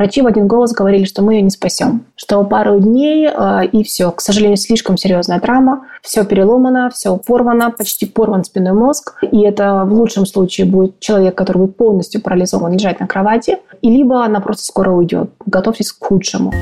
Врачи в один голос говорили, что мы ее не спасем, что пару дней э, и все. К сожалению, слишком серьезная травма, все переломано, все порвано, почти порван спинной мозг. И это в лучшем случае будет человек, который будет полностью парализован, лежать на кровати, и либо она просто скоро уйдет. Готовьтесь к худшему.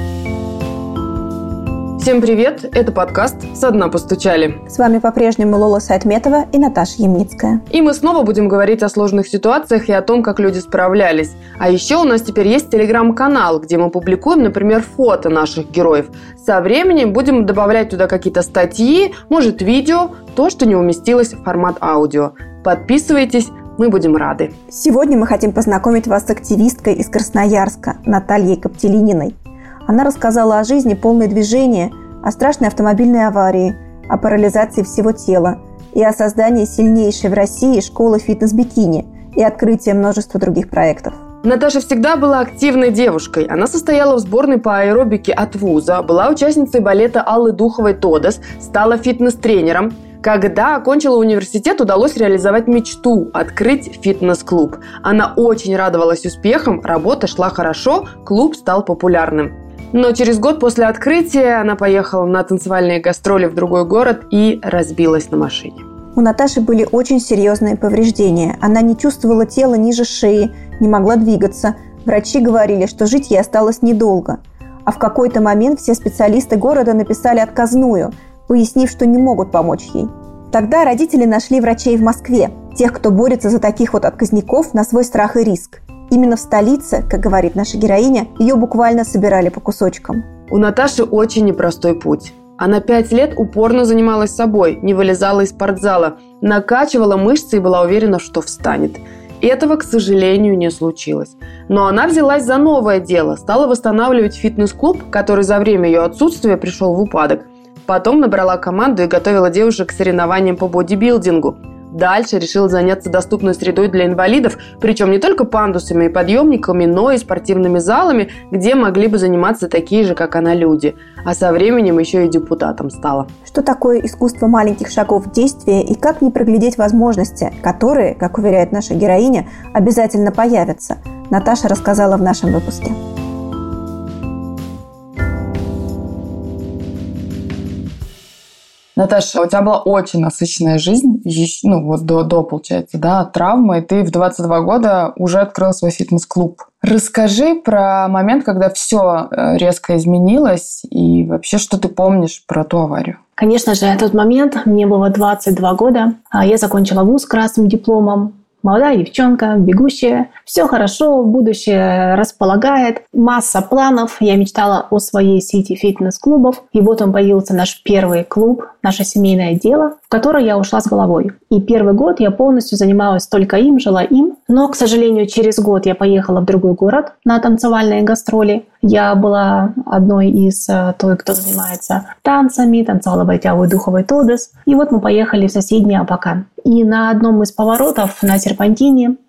Всем привет! Это подкаст «Со дна постучали». С вами по-прежнему Лола Сайтметова и Наташа Ямницкая. И мы снова будем говорить о сложных ситуациях и о том, как люди справлялись. А еще у нас теперь есть телеграм-канал, где мы публикуем, например, фото наших героев. Со временем будем добавлять туда какие-то статьи, может, видео, то, что не уместилось в формат аудио. Подписывайтесь, мы будем рады. Сегодня мы хотим познакомить вас с активисткой из Красноярска Натальей Коптелининой. Она рассказала о жизни полной движения, о страшной автомобильной аварии, о парализации всего тела и о создании сильнейшей в России школы фитнес-бикини и открытии множества других проектов. Наташа всегда была активной девушкой. Она состояла в сборной по аэробике от вуза, была участницей балета Аллы Духовой «Тодос», стала фитнес-тренером. Когда окончила университет, удалось реализовать мечту – открыть фитнес-клуб. Она очень радовалась успехам, работа шла хорошо, клуб стал популярным. Но через год после открытия она поехала на танцевальные гастроли в другой город и разбилась на машине. У Наташи были очень серьезные повреждения. Она не чувствовала тела ниже шеи, не могла двигаться. Врачи говорили, что жить ей осталось недолго. А в какой-то момент все специалисты города написали отказную, пояснив, что не могут помочь ей. Тогда родители нашли врачей в Москве, тех, кто борется за таких вот отказников на свой страх и риск. Именно в столице, как говорит наша героиня, ее буквально собирали по кусочкам. У Наташи очень непростой путь. Она пять лет упорно занималась собой, не вылезала из спортзала, накачивала мышцы и была уверена, что встанет. Этого, к сожалению, не случилось. Но она взялась за новое дело, стала восстанавливать фитнес-клуб, который за время ее отсутствия пришел в упадок. Потом набрала команду и готовила девушек к соревнованиям по бодибилдингу. Дальше решил заняться доступной средой для инвалидов, причем не только пандусами и подъемниками, но и спортивными залами, где могли бы заниматься такие же, как она, люди. А со временем еще и депутатом стала. Что такое искусство маленьких шагов в действии и как не проглядеть возможности, которые, как уверяет наша героиня, обязательно появятся, Наташа рассказала в нашем выпуске. Наташа, у тебя была очень насыщенная жизнь, ну вот до, до получается, да, травмы, и ты в 22 года уже открыл свой фитнес-клуб. Расскажи про момент, когда все э, резко изменилось, и вообще, что ты помнишь про ту аварию? Конечно же, этот момент, мне было 22 года, а я закончила вуз красным дипломом, молодая девчонка, бегущая. Все хорошо, будущее располагает. Масса планов. Я мечтала о своей сети фитнес-клубов. И вот он появился наш первый клуб, наше семейное дело, в которое я ушла с головой. И первый год я полностью занималась только им, жила им. Но, к сожалению, через год я поехала в другой город на танцевальные гастроли. Я была одной из э, той, кто занимается танцами, танцевала Байтяву и Духовой Тодес. И вот мы поехали в соседний Апакан. И на одном из поворотов на серпантине,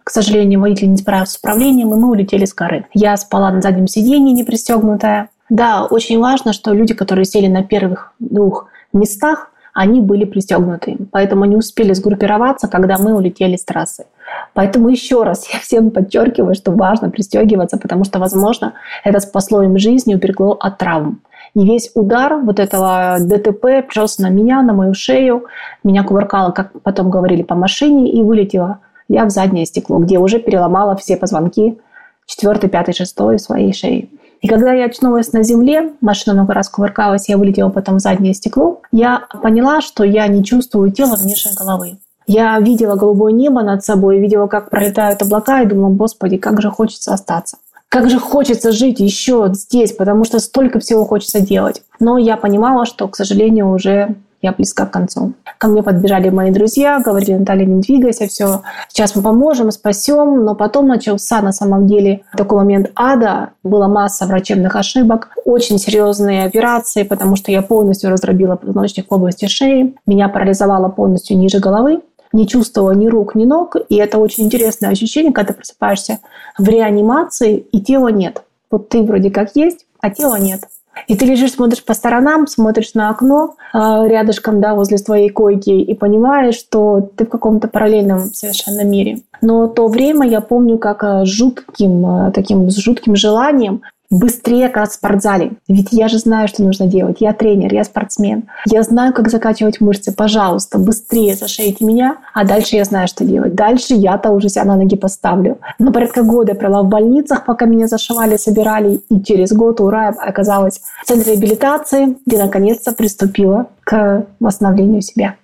к сожалению, водитель не справился с управлением, и мы улетели с горы. Я спала на заднем сиденье, не пристегнутая. Да, очень важно, что люди, которые сели на первых двух местах, они были пристегнуты. Поэтому не успели сгруппироваться, когда мы улетели с трассы. Поэтому еще раз я всем подчеркиваю, что важно пристегиваться, потому что, возможно, это спасло им жизнь и уберегло от травм. И весь удар вот этого ДТП пришелся на меня, на мою шею. Меня кувыркало, как потом говорили, по машине и вылетела я в заднее стекло, где уже переломала все позвонки четвертый, пятый, шестой своей шеи. И когда я очнулась на земле, машина много раз кувыркалась, я вылетела потом в заднее стекло, я поняла, что я не чувствую тела внешней головы. Я видела голубое небо над собой, видела, как пролетают облака, и думала, господи, как же хочется остаться. Как же хочется жить еще здесь, потому что столько всего хочется делать. Но я понимала, что, к сожалению, уже я близка к концу. Ко мне подбежали мои друзья, говорили, Наталья, не двигайся, все, сейчас мы поможем, спасем. Но потом начался на самом деле такой момент ада. Была масса врачебных ошибок, очень серьезные операции, потому что я полностью раздробила позвоночник в области шеи. Меня парализовало полностью ниже головы не чувствовала ни рук, ни ног. И это очень интересное ощущение, когда ты просыпаешься в реанимации, и тела нет. Вот ты вроде как есть, а тела нет. И ты лежишь, смотришь по сторонам, смотришь на окно э, рядышком, да, возле твоей койки и понимаешь, что ты в каком-то параллельном совершенно мире. Но то время я помню как э, жутким, э, таким жутким желанием быстрее как в спортзале. Ведь я же знаю, что нужно делать. Я тренер, я спортсмен. Я знаю, как закачивать мышцы. Пожалуйста, быстрее зашейте меня, а дальше я знаю, что делать. Дальше я-то уже себя на ноги поставлю. Но порядка года я провела в больницах, пока меня зашивали, собирали. И через год, ура, оказалась в центре реабилитации, где наконец-то приступила к восстановлению себя.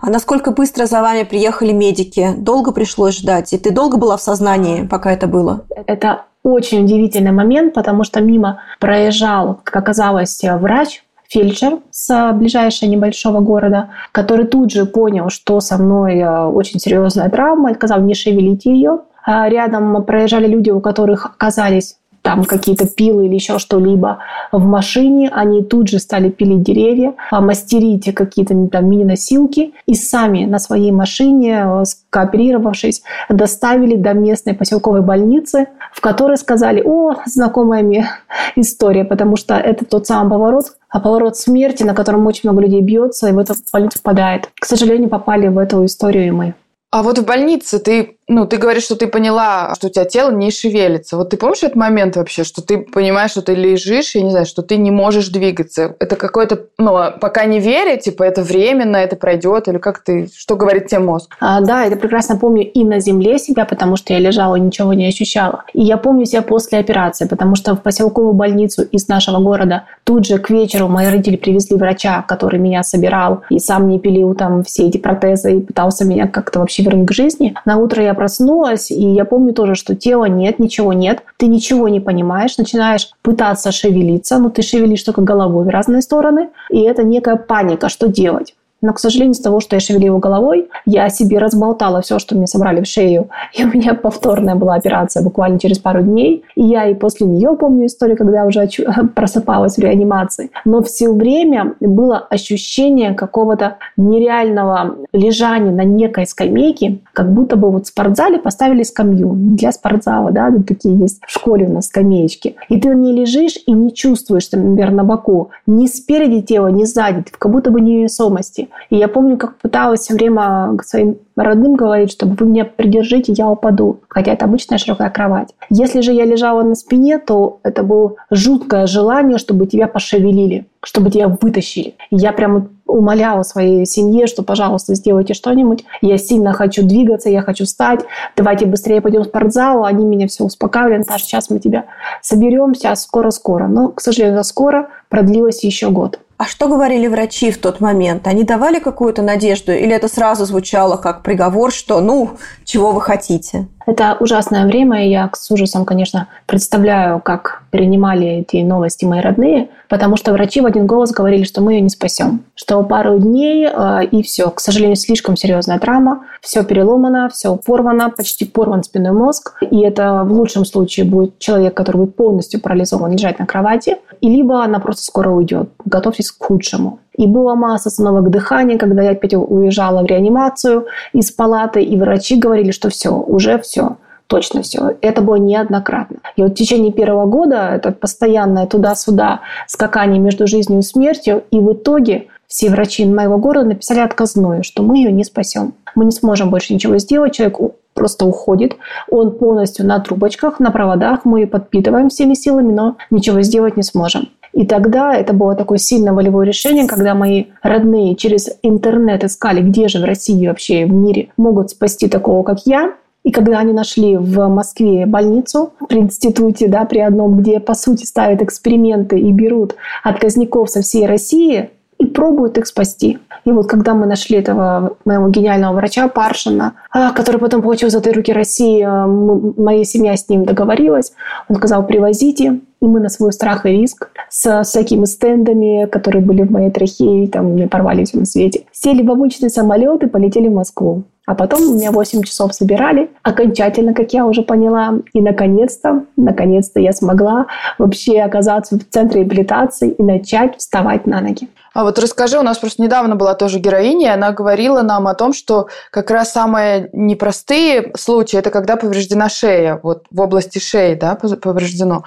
А насколько быстро за вами приехали медики? Долго пришлось ждать? И ты долго была в сознании, пока это было? Это очень удивительный момент, потому что мимо проезжал, как оказалось, врач, фельдшер с ближайшего небольшого города, который тут же понял, что со мной э, очень серьезная травма, и сказал, не шевелите ее. А рядом проезжали люди, у которых оказались там какие-то пилы или еще что-либо в машине, они тут же стали пилить деревья, а, мастерить какие-то там мини-носилки и сами на своей машине, э, скооперировавшись, доставили до местной поселковой больницы, в которой сказали, о, знакомая мне история, потому что это тот самый поворот, а поворот смерти, на котором очень много людей бьется и в эту больницу попадает. К сожалению, попали в эту историю и мы. А вот в больнице ты ну, ты говоришь, что ты поняла, что у тебя тело не шевелится. Вот ты помнишь этот момент вообще, что ты понимаешь, что ты лежишь, я не знаю, что ты не можешь двигаться? Это какое-то, ну, пока не веря, типа, это временно, это пройдет, или как ты, что говорит тебе мозг? А, да, я прекрасно помню и на земле себя, потому что я лежала ничего не ощущала. И я помню себя после операции, потому что в поселковую больницу из нашего города тут же к вечеру мои родители привезли врача, который меня собирал и сам мне пилил там все эти протезы и пытался меня как-то вообще вернуть к жизни. На утро я проснулась, и я помню тоже, что тела нет, ничего нет, ты ничего не понимаешь, начинаешь пытаться шевелиться, но ты шевелишь только головой в разные стороны, и это некая паника, что делать. Но, к сожалению, из того, что я шевелила головой, я себе разболтала все, что мне собрали в шею. И у меня повторная была операция буквально через пару дней. И я и после нее помню историю, когда уже просыпалась в реанимации. Но все время было ощущение какого-то нереального лежания на некой скамейке, как будто бы вот в спортзале поставили скамью для спортзала, да, такие есть в школе у нас скамеечки. И ты ней лежишь и не чувствуешь, например, на боку ни спереди тела, ни сзади, как будто бы невесомости. И я помню, как пыталась все время к своим родным говорить, чтобы вы меня придержите, я упаду. Хотя это обычная широкая кровать. Если же я лежала на спине, то это было жуткое желание, чтобы тебя пошевелили, чтобы тебя вытащили. Я прямо умоляла своей семье, что, пожалуйста, сделайте что-нибудь. Я сильно хочу двигаться, я хочу встать. Давайте быстрее пойдем в спортзал. Они меня все успокаивали. Наташа, сейчас мы тебя соберем, сейчас скоро-скоро. Но, к сожалению, скоро продлилось еще год. А что говорили врачи в тот момент? Они давали какую-то надежду или это сразу звучало как приговор, что ну, чего вы хотите? Это ужасное время, и я с ужасом, конечно, представляю, как принимали эти новости мои родные, потому что врачи в один голос говорили, что мы ее не спасем, что пару дней э, и все. К сожалению, слишком серьезная травма, все переломано, все порвано, почти порван спинной мозг, и это в лучшем случае будет человек, который будет полностью парализован, лежать на кровати, и либо она просто скоро уйдет. Готовьтесь к худшему. И была масса остановок дыхания, когда я опять уезжала в реанимацию из палаты, и врачи говорили, что все, уже все точно все. Это было неоднократно. И вот в течение первого года это постоянное туда-сюда скакание между жизнью и смертью. И в итоге все врачи моего города написали отказную, что мы ее не спасем. Мы не сможем больше ничего сделать. Человек просто уходит. Он полностью на трубочках, на проводах. Мы подпитываем всеми силами, но ничего сделать не сможем. И тогда это было такое сильное волевое решение, когда мои родные через интернет искали, где же в России вообще в мире могут спасти такого, как я. И когда они нашли в Москве больницу при институте, да, при одном, где, по сути, ставят эксперименты и берут отказников со всей России, и пробуют их спасти. И вот когда мы нашли этого моего гениального врача Паршина, а, который потом получил «Золотые руки России», а, моя семья с ним договорилась, он сказал «привозите», и мы на свой страх и риск с всякими стендами, которые были в моей трахее, там мне порвали все на свете, сели в обычный самолет и полетели в Москву. А потом меня 8 часов собирали, окончательно, как я уже поняла. И наконец-то, наконец-то я смогла вообще оказаться в центре реабилитации и начать вставать на ноги. А вот расскажи, у нас просто недавно была тоже героиня, и она говорила нам о том, что как раз самые непростые случаи – это когда повреждена шея, вот в области шеи, да, повреждено.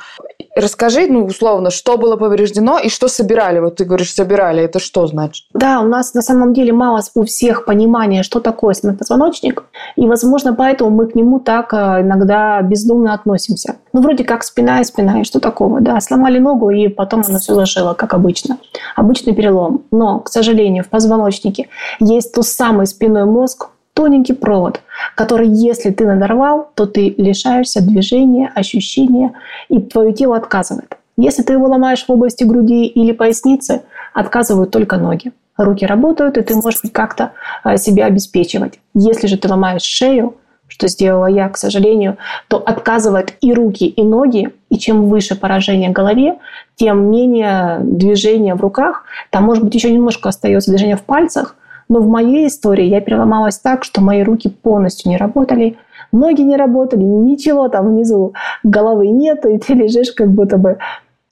Расскажи, ну, условно, что было повреждено и что собирали? Вот ты говоришь, собирали, это что значит? Да, у нас на самом деле мало у всех понимания, что такое позвоночник, и, возможно, поэтому мы к нему так э, иногда бездумно относимся. Ну, вроде как спина и спина, и что такого, да, сломали ногу, и потом оно все зажило, как обычно. Обычный перелом. Но, к сожалению, в позвоночнике есть тот самый спинной мозг, тоненький провод, который, если ты надорвал, то ты лишаешься движения, ощущения, и твое тело отказывает. Если ты его ломаешь в области груди или поясницы, отказывают только ноги. Руки работают, и ты можешь как-то а, себя обеспечивать. Если же ты ломаешь шею, что сделала я, к сожалению, то отказывают и руки, и ноги. И чем выше поражение голове, тем менее движения в руках. Там, может быть, еще немножко остается движение в пальцах. Но в моей истории я переломалась так, что мои руки полностью не работали, ноги не работали, ничего там внизу головы нет, и ты лежишь как будто бы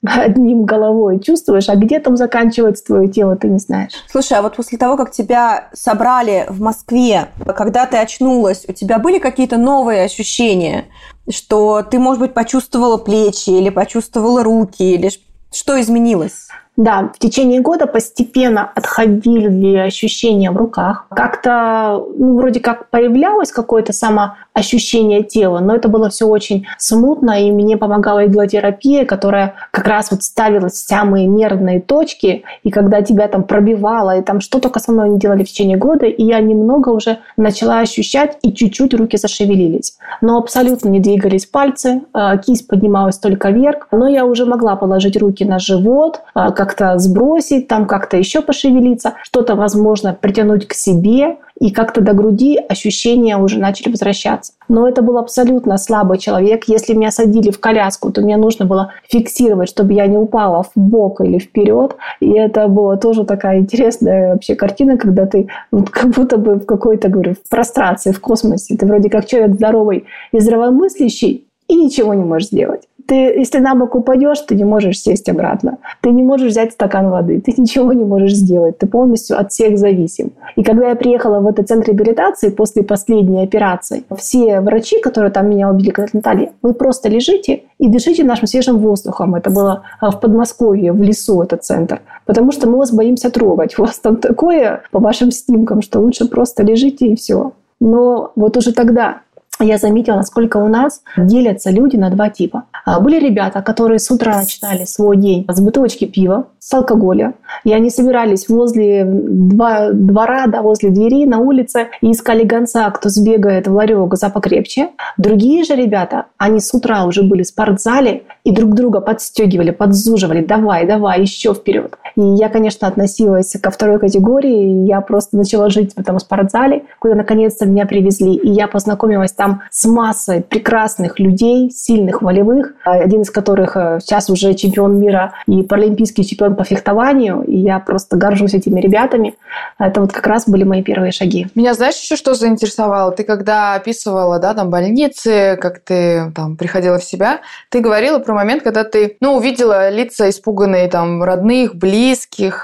одним головой чувствуешь, а где там заканчивается твое тело, ты не знаешь. Слушай, а вот после того, как тебя собрали в Москве, когда ты очнулась, у тебя были какие-то новые ощущения, что ты, может быть, почувствовала плечи или почувствовала руки, или что изменилось? Да, в течение года постепенно отходили ощущения в руках. Как-то, ну, вроде как появлялось какое-то самоощущение тела, но это было все очень смутно, и мне помогала иглотерапия, которая как раз вот ставила самые нервные точки, и когда тебя там пробивало, и там что только со мной не делали в течение года, и я немного уже начала ощущать, и чуть-чуть руки зашевелились. Но абсолютно не двигались пальцы, а, кисть поднималась только вверх, но я уже могла положить руки на живот, а, как-то сбросить, там как-то еще пошевелиться, что-то, возможно, притянуть к себе, и как-то до груди ощущения уже начали возвращаться. Но это был абсолютно слабый человек. Если меня садили в коляску, то мне нужно было фиксировать, чтобы я не упала в бок или вперед. И это была тоже такая интересная вообще картина, когда ты вот как будто бы в какой-то, говорю, в прострации, в космосе. Ты вроде как человек здоровый и здравомыслящий, и ничего не можешь сделать. Ты, если на бок упадешь, ты не можешь сесть обратно. Ты не можешь взять стакан воды. Ты ничего не можешь сделать. Ты полностью от всех зависим. И когда я приехала в этот центр реабилитации после последней операции, все врачи, которые там меня убили, говорят, Наталья, вы просто лежите и дышите нашим свежим воздухом. Это было а, в Подмосковье, в лесу этот центр. Потому что мы вас боимся трогать. У вас там такое по вашим снимкам, что лучше просто лежите и все. Но вот уже тогда я заметила, насколько у нас делятся люди на два типа. А, были ребята, которые с утра начинали свой день с бутылочки пива, с алкоголя. И они собирались возле двора, да, возле двери на улице и искали гонца, кто сбегает в ларек за покрепче. Другие же ребята, они с утра уже были в спортзале и друг друга подстегивали, подзуживали. Давай, давай, еще вперед. И я, конечно, относилась ко второй категории. Я просто начала жить в этом спортзале, куда наконец-то меня привезли. И я познакомилась там с массой прекрасных людей, сильных, волевых, один из которых э, сейчас уже чемпион мира и паралимпийский чемпион по фехтованию. И я просто горжусь этими ребятами. Это вот как раз были мои первые шаги. Меня знаешь еще что заинтересовало? Ты когда описывала, да, там больницы, как ты там приходила в себя, ты говорила про момент, когда ты, ну, увидела лица испуганные там родных, близких,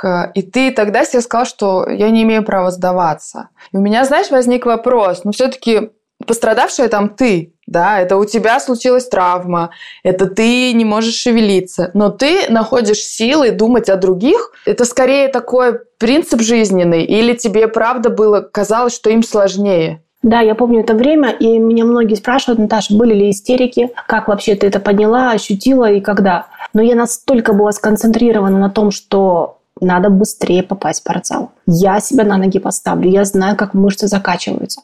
э, и ты тогда себе сказала, что я не имею права сдаваться. И у меня, знаешь, возник вопрос, ну, все-таки пострадавшая там ты, да, это у тебя случилась травма, это ты не можешь шевелиться, но ты находишь силы думать о других. Это скорее такой принцип жизненный, или тебе правда было казалось, что им сложнее? Да, я помню это время, и меня многие спрашивают, Наташа, были ли истерики, как вообще ты это поняла, ощутила и когда. Но я настолько была сконцентрирована на том, что надо быстрее попасть в спортзал. Я себя на ноги поставлю, я знаю, как мышцы закачиваются.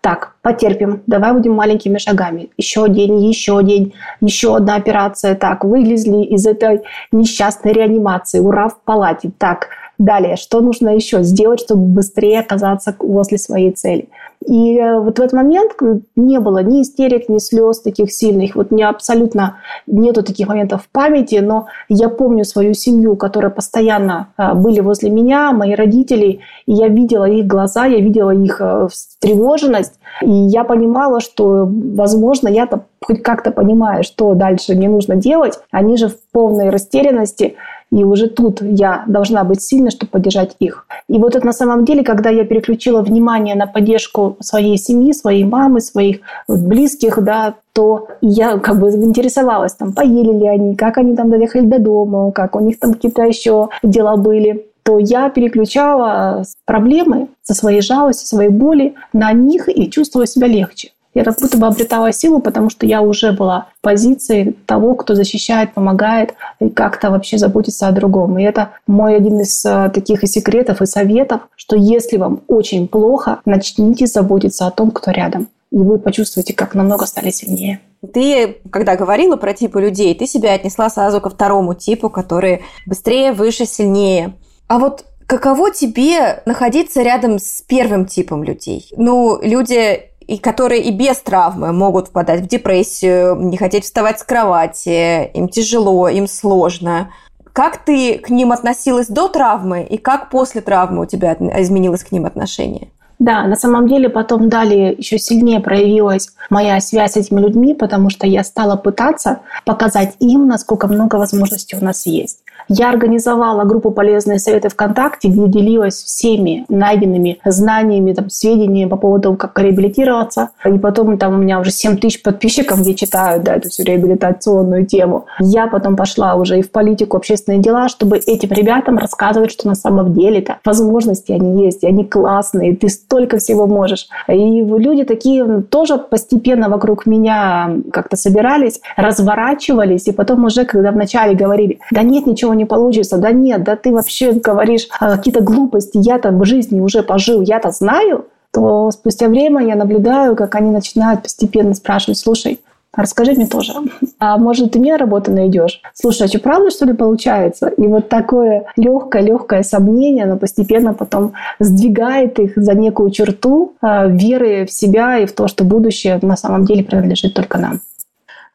Так, потерпим, давай будем маленькими шагами. Еще день, еще день, еще одна операция. Так, вылезли из этой несчастной реанимации. Ура, в палате. Так, далее, что нужно еще сделать, чтобы быстрее оказаться возле своей цели? И э, вот в этот момент не было ни истерик, ни слез таких сильных. Вот мне абсолютно нету таких моментов в памяти, но я помню свою семью, которая постоянно э, были возле меня, мои родители, и я видела их глаза, я видела их э, встревоженность, и я понимала, что, возможно, я-то хоть как-то понимаю, что дальше не нужно делать. Они же в полной растерянности. И уже тут я должна быть сильной, чтобы поддержать их. И вот это на самом деле, когда я переключила внимание на поддержку своей семьи, своей мамы, своих близких, да, то я как бы интересовалась, там, поели ли они, как они там доехали до дома, как у них там какие-то еще дела были то я переключала проблемы со своей жалости, своей боли на них и чувствовала себя легче. Я как будто бы обретала силу, потому что я уже была в позиции того, кто защищает, помогает и как-то вообще заботится о другом. И это мой один из э, таких и секретов, и советов, что если вам очень плохо, начните заботиться о том, кто рядом. И вы почувствуете, как намного стали сильнее. Ты, когда говорила про типы людей, ты себя отнесла сразу ко второму типу, который быстрее, выше, сильнее. А вот каково тебе находиться рядом с первым типом людей? Ну, люди и которые и без травмы могут впадать в депрессию, не хотеть вставать с кровати, им тяжело, им сложно. Как ты к ним относилась до травмы и как после травмы у тебя изменилось к ним отношение? Да, на самом деле потом далее еще сильнее проявилась моя связь с этими людьми, потому что я стала пытаться показать им, насколько много возможностей у нас есть. Я организовала группу «Полезные советы ВКонтакте», где делилась всеми найденными знаниями, там, сведениями по поводу того, как реабилитироваться. И потом там у меня уже 7 тысяч подписчиков, где читают да, эту всю реабилитационную тему. Я потом пошла уже и в политику, общественные дела, чтобы этим ребятам рассказывать, что на самом деле-то возможности они есть, они классные, ты столько всего можешь. И люди такие тоже постепенно вокруг меня как-то собирались, разворачивались, и потом уже, когда вначале говорили, да нет, ничего не получится, да нет, да ты вообще говоришь а, какие-то глупости, я-то в жизни уже пожил, я-то знаю, то спустя время я наблюдаю, как они начинают постепенно спрашивать, слушай, расскажи мне тоже. А может, ты мне работу найдешь? Слушай, а что, правда, что ли, получается? И вот такое легкое-легкое сомнение, оно постепенно потом сдвигает их за некую черту э, веры в себя и в то, что будущее на самом деле принадлежит только нам.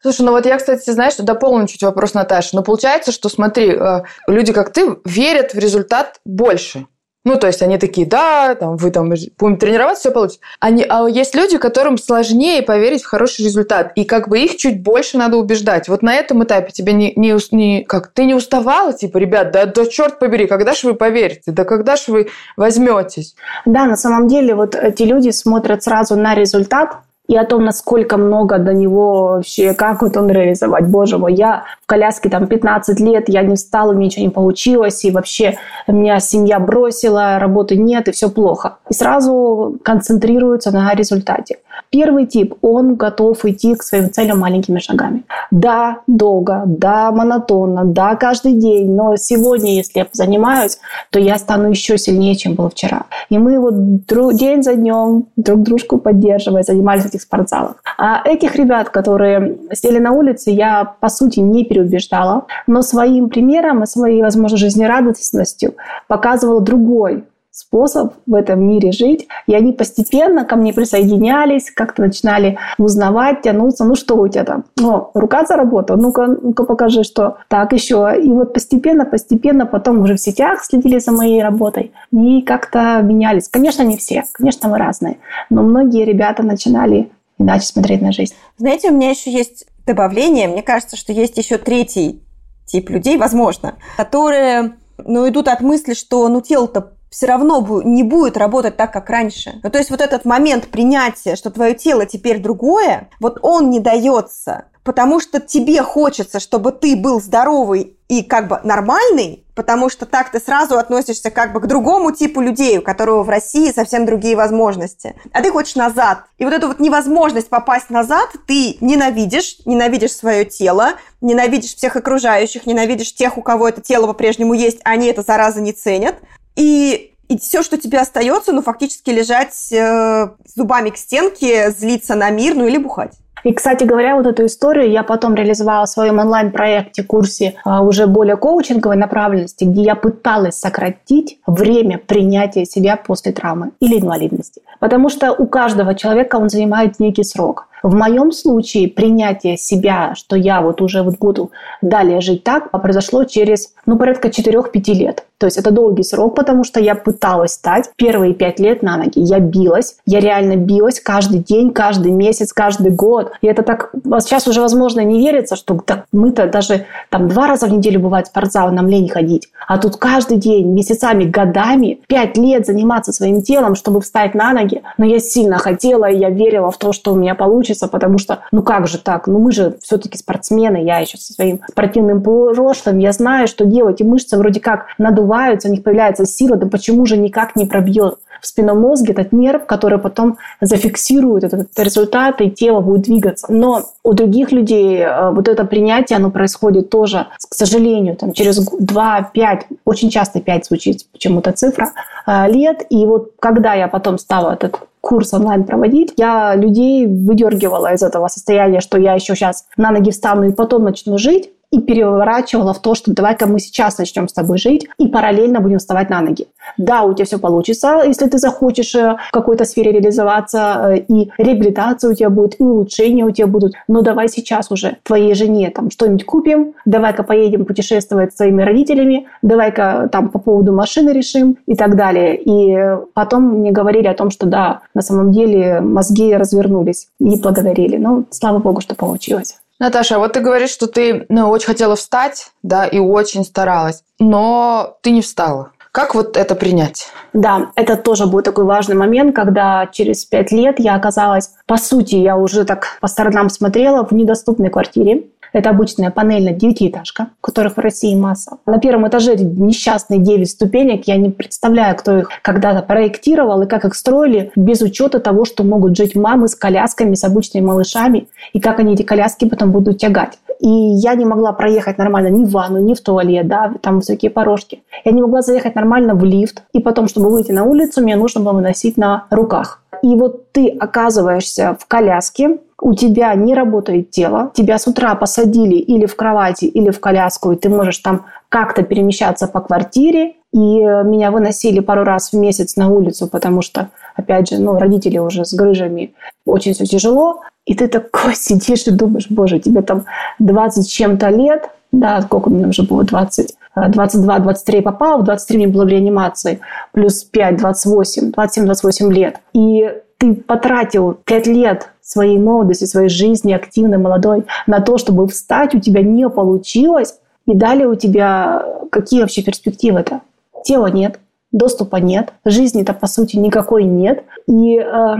Слушай, ну вот я, кстати, знаешь, дополню чуть вопрос Наташи. Но получается, что, смотри, э, люди, как ты, верят в результат больше. Ну, то есть они такие, да, там, вы там будем тренироваться, все получится. Они, а есть люди, которым сложнее поверить в хороший результат. И как бы их чуть больше надо убеждать. Вот на этом этапе тебе не, не, не как ты не уставала, типа, ребят, да, да черт побери, когда же вы поверите, да когда же вы возьметесь? Да, на самом деле вот эти люди смотрят сразу на результат, и о том, насколько много до него вообще, как вот он реализовать. Боже мой, я в коляске там 15 лет, я не встала, ничего не получилось, и вообще меня семья бросила, работы нет, и все плохо. И сразу концентрируются на результате. Первый тип, он готов идти к своим целям маленькими шагами. Да, долго, да, монотонно, да, каждый день, но сегодня, если я занимаюсь, то я стану еще сильнее, чем был вчера. И мы вот день за днем друг дружку поддерживая, занимались в этих спортзалах. А этих ребят, которые сели на улице, я, по сути, не переубеждала, но своим примером и своей, возможно, жизнерадостностью показывала другой способ в этом мире жить. И они постепенно ко мне присоединялись, как-то начинали узнавать, тянуться. Ну что у тебя там? О, рука заработала? Ну-ка, ну-ка покажи, что. Так, еще. И вот постепенно, постепенно потом уже в сетях следили за моей работой и как-то менялись. Конечно, не все. Конечно, мы разные. Но многие ребята начинали иначе смотреть на жизнь. Знаете, у меня еще есть добавление. Мне кажется, что есть еще третий тип людей, возможно, которые ну, идут от мысли, что ну тело-то все равно не будет работать так, как раньше. Ну, то есть вот этот момент принятия, что твое тело теперь другое, вот он не дается, потому что тебе хочется, чтобы ты был здоровый и как бы нормальный, потому что так ты сразу относишься как бы к другому типу людей, у которого в России совсем другие возможности. А ты хочешь назад. И вот эту вот невозможность попасть назад ты ненавидишь, ненавидишь свое тело, ненавидишь всех окружающих, ненавидишь тех, у кого это тело по-прежнему есть, а они это зараза не ценят. И, и все, что тебе остается, ну, фактически лежать э, зубами к стенке, злиться на мир, ну или бухать. И, кстати говоря, вот эту историю я потом реализовала в своем онлайн-проекте, курсе а, уже более коучинговой направленности, где я пыталась сократить время принятия себя после травмы или инвалидности. Потому что у каждого человека он занимает некий срок. В моем случае принятие себя, что я вот уже вот буду далее жить так, произошло через, ну, порядка 4-5 лет. То есть это долгий срок, потому что я пыталась стать первые пять лет на ноги. Я билась, я реально билась каждый день, каждый месяц, каждый год. И это так, сейчас уже, возможно, не верится, что так, мы-то даже там два раза в неделю бывает спортзал, нам лень ходить. А тут каждый день, месяцами, годами, пять лет заниматься своим телом, чтобы встать на ноги. Но я сильно хотела, и я верила в то, что у меня получится, потому что, ну как же так? Ну мы же все-таки спортсмены, я еще со своим спортивным прошлым, я знаю, что делать, и мышцы вроде как надуваются у них появляется сила, да почему же никак не пробьет в спинном мозге этот нерв, который потом зафиксирует этот результат, и тело будет двигаться. Но у других людей э, вот это принятие, оно происходит тоже, к сожалению, там, через 2-5, очень часто 5 звучит почему-то цифра, э, лет. И вот когда я потом стала этот курс онлайн проводить, я людей выдергивала из этого состояния, что я еще сейчас на ноги встану и потом начну жить, и переворачивала в то, что давай-ка мы сейчас начнем с тобой жить и параллельно будем вставать на ноги. Да, у тебя все получится, если ты захочешь э, в какой-то сфере реализоваться, э, и реабилитация у тебя будет, и улучшения у тебя будут. Но давай сейчас уже твоей жене там что-нибудь купим, давай-ка поедем путешествовать с своими родителями, давай-ка там по поводу машины решим и так далее. И потом мне говорили о том, что да, на самом деле мозги развернулись и благодарили. Ну, слава богу, что получилось. Наташа, вот ты говоришь, что ты ну, очень хотела встать, да, и очень старалась, но ты не встала. Как вот это принять? Да, это тоже будет такой важный момент, когда через пять лет я оказалась, по сути, я уже так по сторонам смотрела в недоступной квартире. Это обычная панельная девятиэтажка, которых в России масса. На первом этаже несчастные 9 ступенек. Я не представляю, кто их когда-то проектировал и как их строили без учета того, что могут жить мамы с колясками, с обычными малышами, и как они эти коляски потом будут тягать. И я не могла проехать нормально ни в ванну, ни в туалет, да, там высокие порожки. Я не могла заехать нормально в лифт. И потом, чтобы выйти на улицу, мне нужно было выносить на руках. И вот ты оказываешься в коляске, у тебя не работает тело, тебя с утра посадили или в кровати, или в коляску, и ты можешь там как-то перемещаться по квартире, и меня выносили пару раз в месяц на улицу, потому что, опять же, ну, родители уже с грыжами, очень все тяжело, и ты такой сидишь и думаешь, боже, тебе там 20 с чем-то лет, да, сколько мне уже было, 20, 22-23 попал, в 23 мне было в реанимации, плюс 5, 28, 27-28 лет. И ты потратил 5 лет своей молодости, своей жизни, активной, молодой, на то, чтобы встать, у тебя не получилось, и далее у тебя какие вообще перспективы-то? Тела нет, доступа нет, жизни-то, по сути, никакой нет. И э,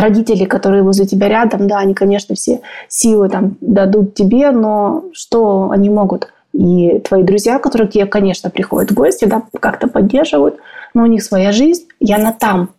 родители, которые возле тебя рядом, да, они, конечно, все силы там дадут тебе, но что они могут? И твои друзья, которые к тебе, конечно, приходят в гости, да, как-то поддерживают, но у них своя жизнь, и она там,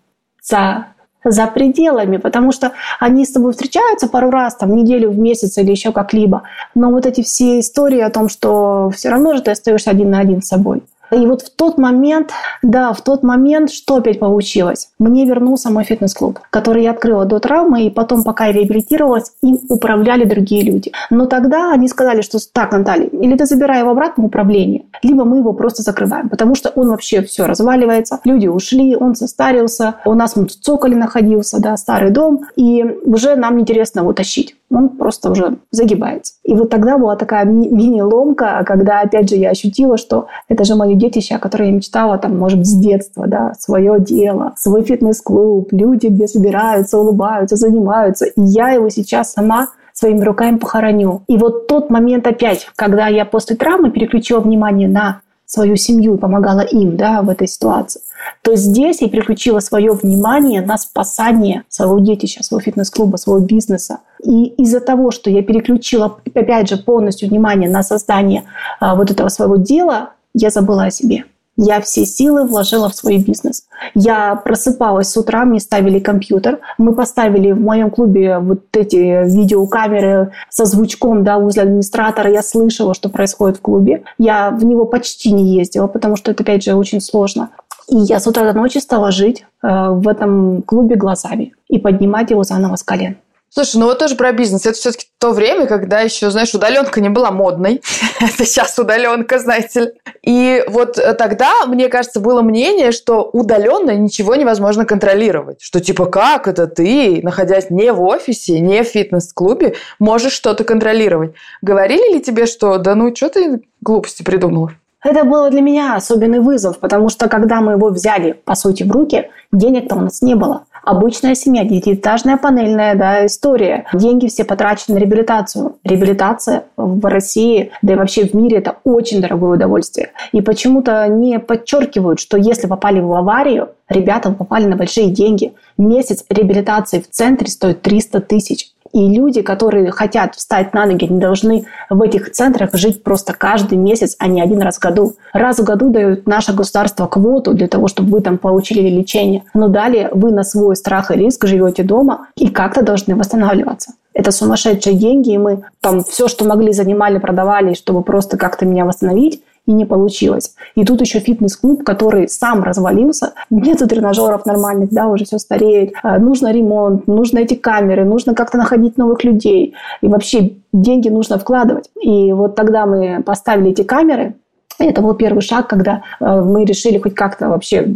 за за пределами, потому что они с тобой встречаются пару раз, там, неделю в месяц или еще как-либо. Но вот эти все истории о том, что все равно же ты остаешься один на один с собой. И вот в тот момент, да, в тот момент, что опять получилось? Мне вернулся мой фитнес-клуб, который я открыла до травмы, и потом, пока я реабилитировалась, им управляли другие люди. Но тогда они сказали, что так, Наталья, или ты забирай его обратно в управление, либо мы его просто закрываем, потому что он вообще все разваливается, люди ушли, он состарился, у нас в цоколе находился, да, старый дом, и уже нам интересно его тащить он просто уже загибается. И вот тогда была такая ми- мини-ломка, когда, опять же, я ощутила, что это же мое детище, о котором я мечтала, там, может быть, с детства, да, свое дело, свой фитнес-клуб, люди, где собираются, улыбаются, занимаются. И я его сейчас сама своими руками похороню. И вот тот момент опять, когда я после травмы переключила внимание на свою семью, помогала им да, в этой ситуации, то здесь я переключила свое внимание на спасание своего детища, своего фитнес-клуба, своего бизнеса. И из-за того, что я переключила, опять же, полностью внимание на создание а, вот этого своего дела, я забыла о себе. Я все силы вложила в свой бизнес. Я просыпалась с утра, мне ставили компьютер. Мы поставили в моем клубе вот эти видеокамеры со звучком да, возле администратора. Я слышала, что происходит в клубе. Я в него почти не ездила, потому что это, опять же, очень сложно. И я с утра до ночи стала жить э, в этом клубе глазами и поднимать его заново с колен. Слушай, ну вот тоже про бизнес. Это все-таки то время, когда еще, знаешь, удаленка не была модной. Это сейчас удаленка, знаете ли. И вот тогда, мне кажется, было мнение, что удаленно ничего невозможно контролировать. Что типа, как это ты, находясь не в офисе, не в фитнес-клубе, можешь что-то контролировать? Говорили ли тебе, что да ну, что ты глупости придумала? Это было для меня особенный вызов, потому что когда мы его взяли, по сути, в руки, денег-то у нас не было. Обычная семья, девятиэтажная панельная да, история. Деньги все потрачены на реабилитацию. Реабилитация в России, да и вообще в мире, это очень дорогое удовольствие. И почему-то не подчеркивают, что если попали в аварию, ребята попали на большие деньги. Месяц реабилитации в центре стоит 300 тысяч. И люди, которые хотят встать на ноги, не должны в этих центрах жить просто каждый месяц, а не один раз в году. Раз в году дают наше государство квоту для того, чтобы вы там получили лечение. Но далее вы на свой страх и риск живете дома и как-то должны восстанавливаться. Это сумасшедшие деньги, и мы там все, что могли, занимали, продавали, чтобы просто как-то меня восстановить и не получилось. И тут еще фитнес-клуб, который сам развалился, нету тренажеров нормальных, да, уже все стареет, а, нужно ремонт, нужно эти камеры, нужно как-то находить новых людей, и вообще деньги нужно вкладывать. И вот тогда мы поставили эти камеры, это был первый шаг, когда э, мы решили хоть как-то вообще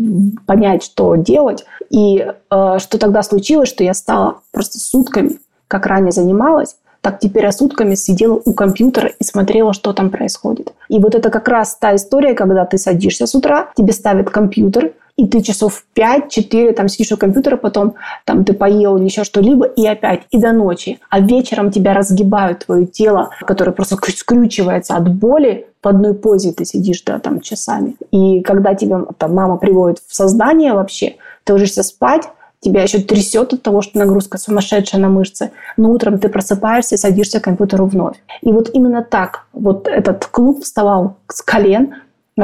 понять, что делать. И э, что тогда случилось, что я стала просто сутками, как ранее занималась, так теперь я сутками сидела у компьютера и смотрела, что там происходит. И вот это как раз та история, когда ты садишься с утра, тебе ставят компьютер, и ты часов 5-4 там сидишь у компьютера, потом там ты поел или еще что-либо, и опять, и до ночи. А вечером тебя разгибают твое тело, которое просто скрючивается от боли, в одной позе ты сидишь, да, там часами. И когда тебя там мама приводит в сознание вообще, ты ложишься спать, тебя еще трясет от того, что нагрузка сумасшедшая на мышцы, но утром ты просыпаешься и садишься к компьютеру вновь. И вот именно так вот этот клуб вставал с колен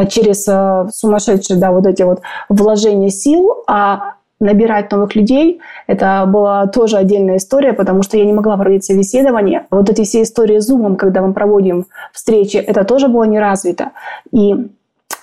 через э, сумасшедшие, да, вот эти вот вложения сил, а набирать новых людей, это была тоже отдельная история, потому что я не могла проводить собеседование. Вот эти все истории с Zoom, когда мы проводим встречи, это тоже было не развито. И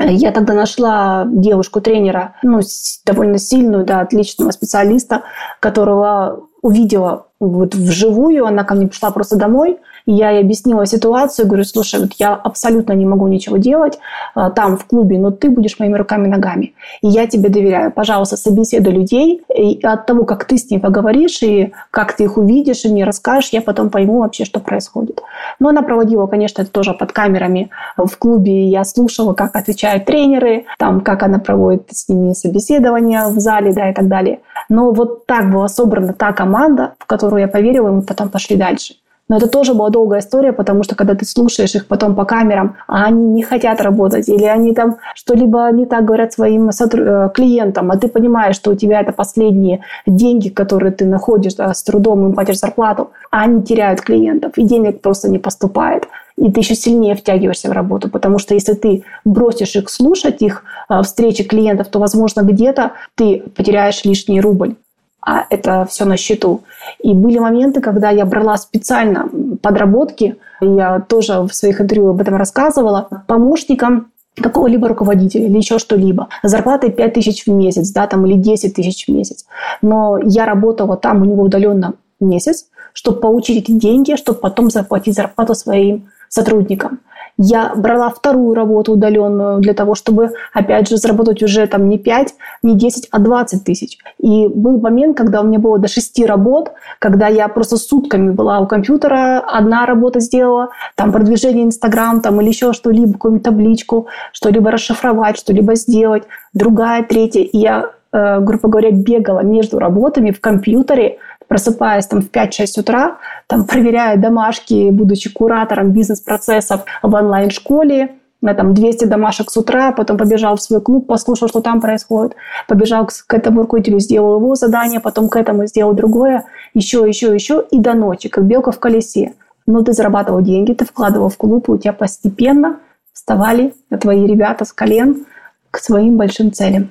я тогда нашла девушку-тренера, ну, довольно сильную, да, отличного специалиста, которого увидела вот вживую. Она ко мне пришла просто домой – я ей объяснила ситуацию, говорю, слушай, вот я абсолютно не могу ничего делать а, там, в клубе, но ты будешь моими руками и ногами. И я тебе доверяю. Пожалуйста, собеседуй людей. И от того, как ты с ней поговоришь, и как ты их увидишь, и мне расскажешь, я потом пойму вообще, что происходит. Но она проводила, конечно, это тоже под камерами в клубе. Я слушала, как отвечают тренеры, там, как она проводит с ними собеседования в зале, да, и так далее. Но вот так была собрана та команда, в которую я поверила, и мы потом пошли дальше. Но это тоже была долгая история, потому что когда ты слушаешь их потом по камерам, а они не хотят работать, или они там что-либо не так говорят своим э, клиентам, а ты понимаешь, что у тебя это последние деньги, которые ты находишь да, с трудом, им платишь зарплату, а они теряют клиентов, и денег просто не поступает. И ты еще сильнее втягиваешься в работу, потому что если ты бросишь их слушать, их э, встречи клиентов, то, возможно, где-то ты потеряешь лишний рубль а это все на счету. И были моменты, когда я брала специально подработки, я тоже в своих интервью об этом рассказывала, помощникам какого-либо руководителя или еще что-либо. Зарплатой 5 тысяч в месяц, да, там, или 10 тысяч в месяц. Но я работала там у него удаленно месяц, чтобы получить эти деньги, чтобы потом заплатить зарплату своим сотрудникам. Я брала вторую работу удаленную для того, чтобы, опять же, заработать уже там не 5, не 10, а 20 тысяч. И был момент, когда у меня было до 6 работ, когда я просто сутками была у компьютера, одна работа сделала, там продвижение Инстаграм там, или еще что-либо, какую-нибудь табличку, что-либо расшифровать, что-либо сделать, другая, третья. И я, э, грубо говоря, бегала между работами в компьютере, просыпаясь там в 5-6 утра, там, проверяя домашки, будучи куратором бизнес-процессов в онлайн-школе, на там 200 домашек с утра, потом побежал в свой клуб, послушал, что там происходит, побежал к, к этому руководителю, сделал его задание, потом к этому сделал другое, еще, еще, еще, и до ночи, как белка в колесе. Но ты зарабатывал деньги, ты вкладывал в клуб, и у тебя постепенно вставали твои ребята с колен к своим большим целям.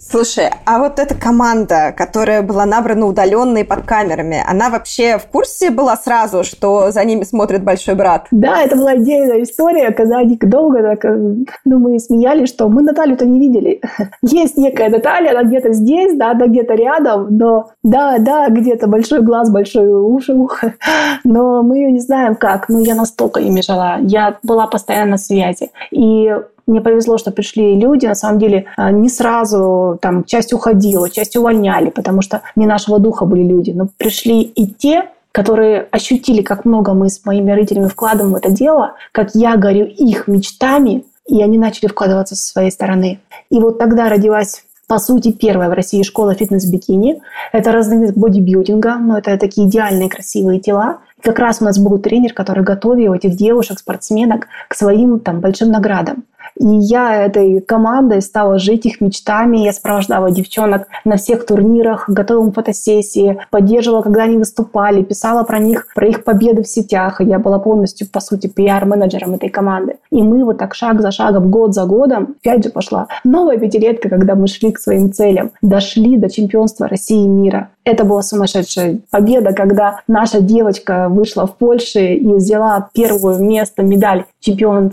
Слушай, а вот эта команда, которая была набрана удаленно под камерами, она вообще в курсе была сразу, что за ними смотрит большой брат? Да, это была отдельная история, когда они долго так, э, ну, мы смеялись, что мы Наталью-то не видели. Есть некая Наталья, она где-то здесь, да, она где-то рядом, но да, да, где-то большой глаз, большой уши, ухо, но мы ее не знаем как. Ну, я настолько ими жила, я была постоянно на связи. И мне повезло, что пришли люди, на самом деле, а, не сразу там часть уходила, часть увольняли, потому что не нашего духа были люди. Но пришли и те, которые ощутили, как много мы с моими родителями вкладываем в это дело, как я горю их мечтами, и они начали вкладываться со своей стороны. И вот тогда родилась по сути, первая в России школа фитнес-бикини. Это разновидность бодибилдинга, но это такие идеальные красивые тела. Как раз у нас был тренер, который готовил этих девушек, спортсменок к своим там, большим наградам. И я этой командой стала жить их мечтами. Я сопровождала девчонок на всех турнирах, готовила фотосессии, поддерживала, когда они выступали, писала про них, про их победы в сетях. Я была полностью, по сути, пиар-менеджером этой команды. И мы вот так шаг за шагом, год за годом, опять же пошла новая пятилетка, когда мы шли к своим целям, дошли до чемпионства России и мира. Это была сумасшедшая победа, когда наша девочка вышла в Польше и взяла первое место, медаль чемпион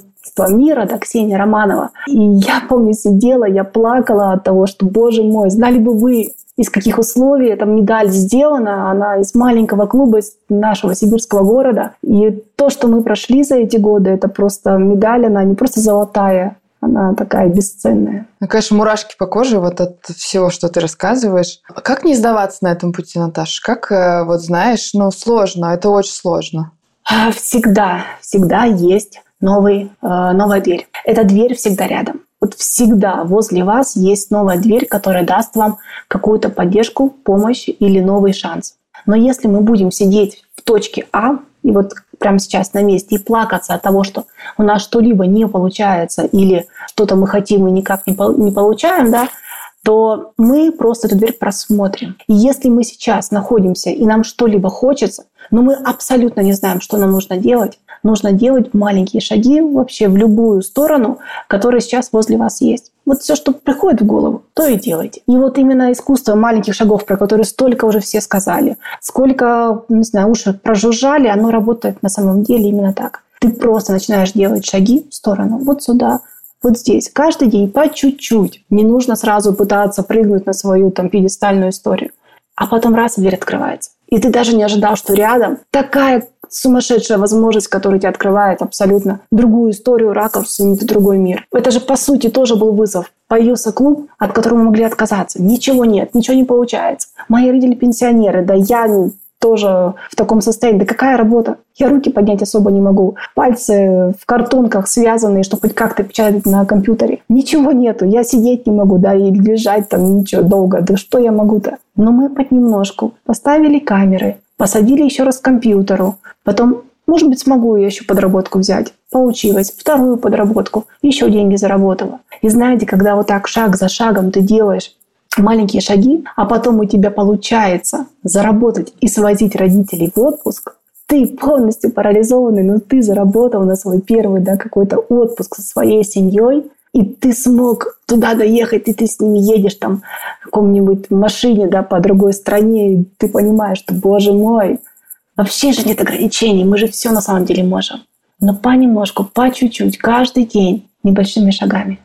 мира, да, Ксения Романова. И я помню, сидела, я плакала от того, что, боже мой, знали бы вы, из каких условий эта медаль сделана. Она из маленького клуба, из нашего сибирского города. И то, что мы прошли за эти годы, это просто медаль, она не просто золотая, она такая бесценная. Ну, конечно, мурашки по коже вот от всего, что ты рассказываешь. Как не сдаваться на этом пути, Наташа? Как, э, вот знаешь, ну, сложно, это очень сложно. А, всегда, всегда есть новый, э, новая дверь. Эта дверь всегда рядом. Вот всегда возле вас есть новая дверь, которая даст вам какую-то поддержку, помощь или новый шанс. Но если мы будем сидеть в точке А, и вот прямо сейчас на месте, и плакаться от того, что у нас что-либо не получается, или что-то мы хотим и никак не, не получаем, да, то мы просто эту дверь просмотрим. И если мы сейчас находимся и нам что-либо хочется, но мы абсолютно не знаем, что нам нужно делать, нужно делать маленькие шаги вообще в любую сторону, которая сейчас возле вас есть. Вот все, что приходит в голову, то и делайте. И вот именно искусство маленьких шагов, про которые столько уже все сказали, сколько, не знаю, уши прожужжали, оно работает на самом деле именно так. Ты просто начинаешь делать шаги в сторону, вот сюда, вот здесь, каждый день по чуть-чуть. Не нужно сразу пытаться прыгнуть на свою там пьедестальную историю. А потом раз, дверь открывается. И ты даже не ожидал, что рядом такая сумасшедшая возможность, которая тебе открывает абсолютно другую историю, ракурс и другой мир. Это же, по сути, тоже был вызов. Появился клуб, от которого могли отказаться. Ничего нет, ничего не получается. Мои родители пенсионеры, да я тоже в таком состоянии. Да какая работа? Я руки поднять особо не могу. Пальцы в картонках связанные, чтобы хоть как-то печатать на компьютере. Ничего нету. Я сидеть не могу, да, и лежать там ничего долго. Да что я могу-то? Но мы понемножку поставили камеры, посадили еще раз к компьютеру. Потом, может быть, смогу я еще подработку взять. Получилось. Вторую подработку. Еще деньги заработала. И знаете, когда вот так шаг за шагом ты делаешь маленькие шаги, а потом у тебя получается заработать и свозить родителей в отпуск, ты полностью парализованный, но ты заработал на свой первый да, какой-то отпуск со своей семьей, и ты смог туда доехать, и ты с ними едешь там в каком-нибудь машине да, по другой стране, и ты понимаешь, что, боже мой, вообще же нет ограничений, мы же все на самом деле можем. Но понемножку, по чуть-чуть, каждый день, небольшими шагами.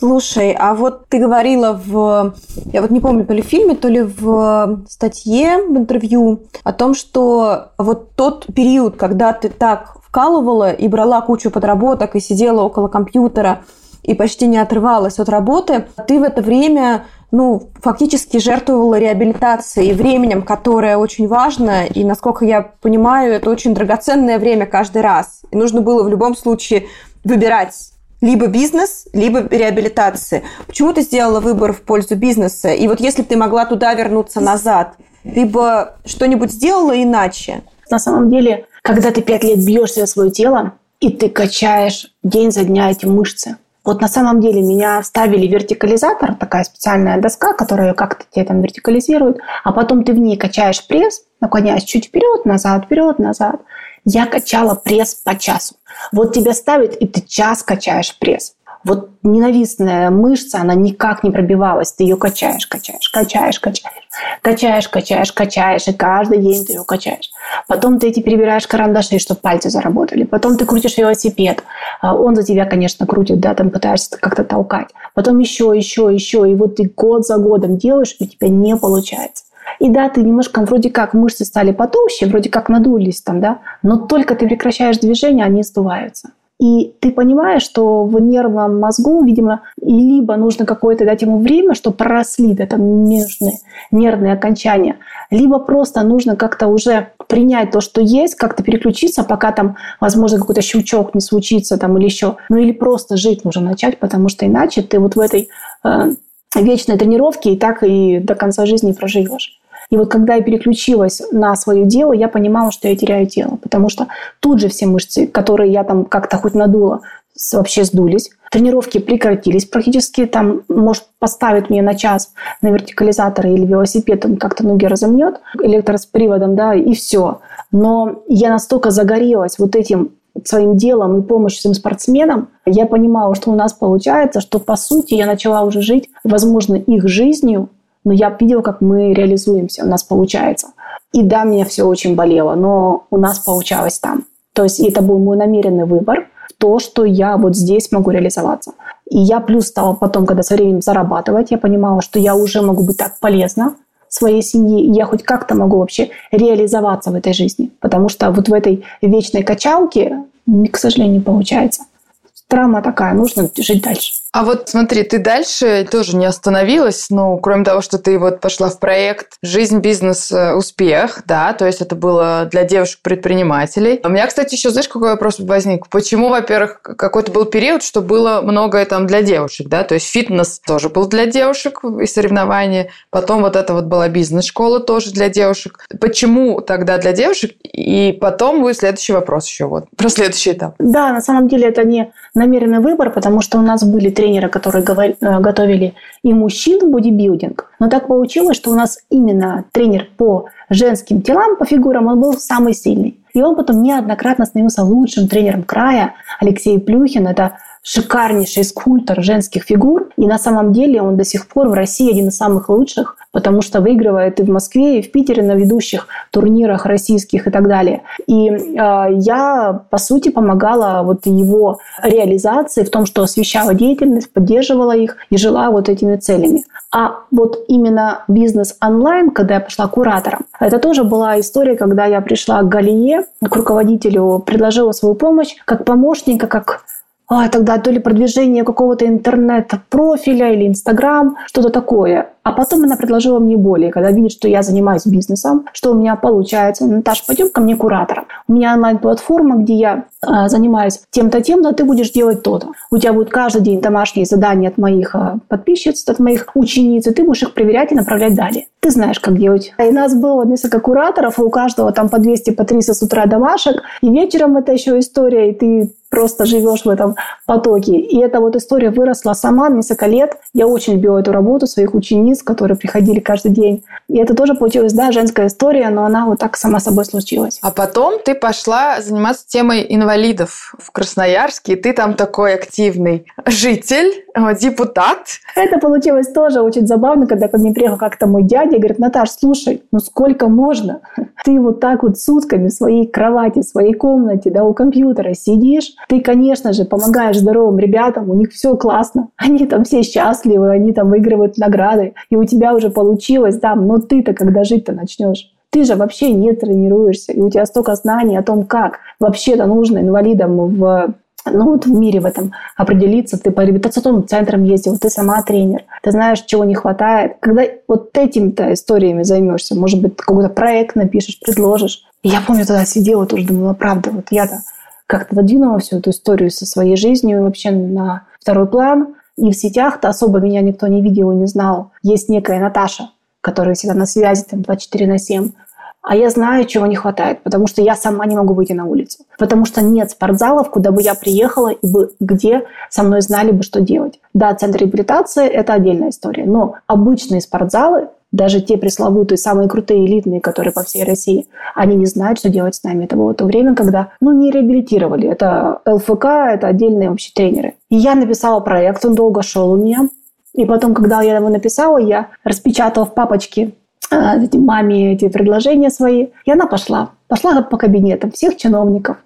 Слушай, а вот ты говорила в, я вот не помню, то ли в фильме, то ли в статье, в интервью о том, что вот тот период, когда ты так вкалывала и брала кучу подработок и сидела около компьютера и почти не отрывалась от работы, ты в это время ну, фактически жертвовала реабилитацией временем, которое очень важно, и, насколько я понимаю, это очень драгоценное время каждый раз. И нужно было в любом случае выбирать либо бизнес, либо реабилитация. Почему ты сделала выбор в пользу бизнеса? И вот если бы ты могла туда вернуться назад, ты бы что-нибудь сделала иначе? На самом деле, когда ты пять лет бьешься за свое тело, и ты качаешь день за дня эти мышцы, вот на самом деле меня ставили вертикализатор, такая специальная доска, которая как-то тебя там вертикализирует, а потом ты в ней качаешь пресс, наклоняясь чуть вперед, назад, вперед, назад. Я качала пресс по часу. Вот тебя ставят, и ты час качаешь пресс. вот ненавистная мышца, она никак не пробивалась. Ты ее качаешь, качаешь, качаешь, качаешь. Качаешь, качаешь, качаешь. И каждый день ты ее качаешь. Потом ты эти перебираешь карандаши, чтобы пальцы заработали. Потом ты крутишь велосипед. А он за тебя, конечно, крутит, да, там пытаешься как-то толкать. Потом еще, еще, еще. И вот ты год за годом делаешь, и у тебя не получается. И да, ты немножко вроде как мышцы стали потолще, вроде как надулись там, да, но только ты прекращаешь движение, они сдуваются. И ты понимаешь, что в нервном мозгу, видимо, либо нужно какое-то дать ему время, чтобы проросли да, там нежные нервные окончания, либо просто нужно как-то уже принять то, что есть, как-то переключиться, пока там, возможно, какой-то щелчок не случится там или еще. Ну или просто жить нужно начать, потому что иначе ты вот в этой э, вечной тренировке и так и до конца жизни проживешь. И вот когда я переключилась на свое дело, я понимала, что я теряю тело, потому что тут же все мышцы, которые я там как-то хоть надула, вообще сдулись. Тренировки прекратились практически. Там, может, поставить мне на час на вертикализатор или велосипед, он как-то ноги разомнет электросприводом, да, и все. Но я настолько загорелась вот этим своим делом и помощью своим спортсменам, я понимала, что у нас получается, что по сути я начала уже жить, возможно, их жизнью, но я видела, как мы реализуемся, у нас получается. И да, мне все очень болело, но у нас получалось там. То есть это был мой намеренный выбор то, что я вот здесь могу реализоваться. И я плюс стала потом, когда со временем зарабатывать, я понимала, что я уже могу быть так полезна своей семье, и я хоть как-то могу вообще реализоваться в этой жизни. Потому что вот в этой вечной качалке, к сожалению, не получается травма такая, нужно жить дальше. А вот смотри, ты дальше тоже не остановилась, ну, кроме того, что ты вот пошла в проект «Жизнь, бизнес, э, успех», да, то есть это было для девушек-предпринимателей. У меня, кстати, еще, знаешь, какой вопрос возник? Почему, во-первых, какой-то был период, что было многое там для девушек, да, то есть фитнес тоже был для девушек и соревнования, потом вот это вот была бизнес-школа тоже для девушек. Почему тогда для девушек? И потом будет следующий вопрос еще вот про следующий этап. Да, на самом деле это не намеренный выбор, потому что у нас были тренеры, которые э, готовили и мужчин в бодибилдинг. Но так получилось, что у нас именно тренер по женским телам, по фигурам, он был самый сильный. И он потом неоднократно становился лучшим тренером края. Алексей Плюхин – это шикарнейший скульптор женских фигур. И на самом деле он до сих пор в России один из самых лучших, потому что выигрывает и в Москве, и в Питере на ведущих турнирах российских и так далее. И э, я, по сути, помогала вот его реализации в том, что освещала деятельность, поддерживала их и жила вот этими целями. А вот именно бизнес онлайн, когда я пошла куратором, это тоже была история, когда я пришла к Галие, к руководителю, предложила свою помощь как помощника, как а, тогда то ли продвижение какого-то интернет-профиля или Инстаграм, что-то такое. А потом она предложила мне более, когда видит, что я занимаюсь бизнесом, что у меня получается. Наташа, пойдем ко мне куратором. У меня онлайн-платформа, где я э, занимаюсь тем-то, тем, но ты будешь делать то-то. У тебя будет каждый день домашние задания от моих э, подписчиц, от моих учениц, и ты будешь их проверять и направлять далее. Ты знаешь, как делать. И нас было несколько кураторов, и у каждого там по 200, по 300 с утра домашек. И вечером это еще история, и ты просто живешь в этом потоке. И эта вот история выросла сама несколько лет. Я очень любила эту работу своих учениц, которые приходили каждый день. И это тоже получилась, да, женская история, но она вот так сама собой случилась. А потом ты пошла заниматься темой инвалидов в Красноярске, и ты там такой активный житель, э, депутат. Это получилось тоже очень забавно, когда ко мне приехал как-то мой дядя и говорит, Наташ, слушай, ну сколько можно? Ты вот так вот сутками в своей кровати, в своей комнате, да, у компьютера сидишь, ты, конечно же, помогаешь здоровым ребятам, у них все классно, они там все счастливы, они там выигрывают награды, и у тебя уже получилось, да, но ты-то когда жить-то начнешь? Ты же вообще не тренируешься, и у тебя столько знаний о том, как вообще-то нужно инвалидам в ну вот в мире в этом определиться. Ты по реабилитационным центрам ездил, ты сама тренер, ты знаешь, чего не хватает. Когда вот этими-то историями займешься, может быть, какой-то проект напишешь, предложишь. И я помню, тогда сидела тоже, думала, правда, вот я-то как-то задвинула всю эту историю со своей жизнью вообще на второй план. И в сетях-то особо меня никто не видел и не знал. Есть некая Наташа, которая всегда на связи, там, 24 на 7. А я знаю, чего не хватает, потому что я сама не могу выйти на улицу. Потому что нет спортзалов, куда бы я приехала и бы, где со мной знали бы, что делать. Да, центр реабилитации – это отдельная история, но обычные спортзалы даже те пресловутые, самые крутые, элитные, которые по всей России, они не знают, что делать с нами. Это было то время, когда, ну, не реабилитировали. Это ЛФК, это отдельные вообще тренеры. И я написала проект, он долго шел у меня. И потом, когда я его написала, я распечатала в папочке э, маме эти предложения свои. И она пошла. Пошла по кабинетам всех чиновников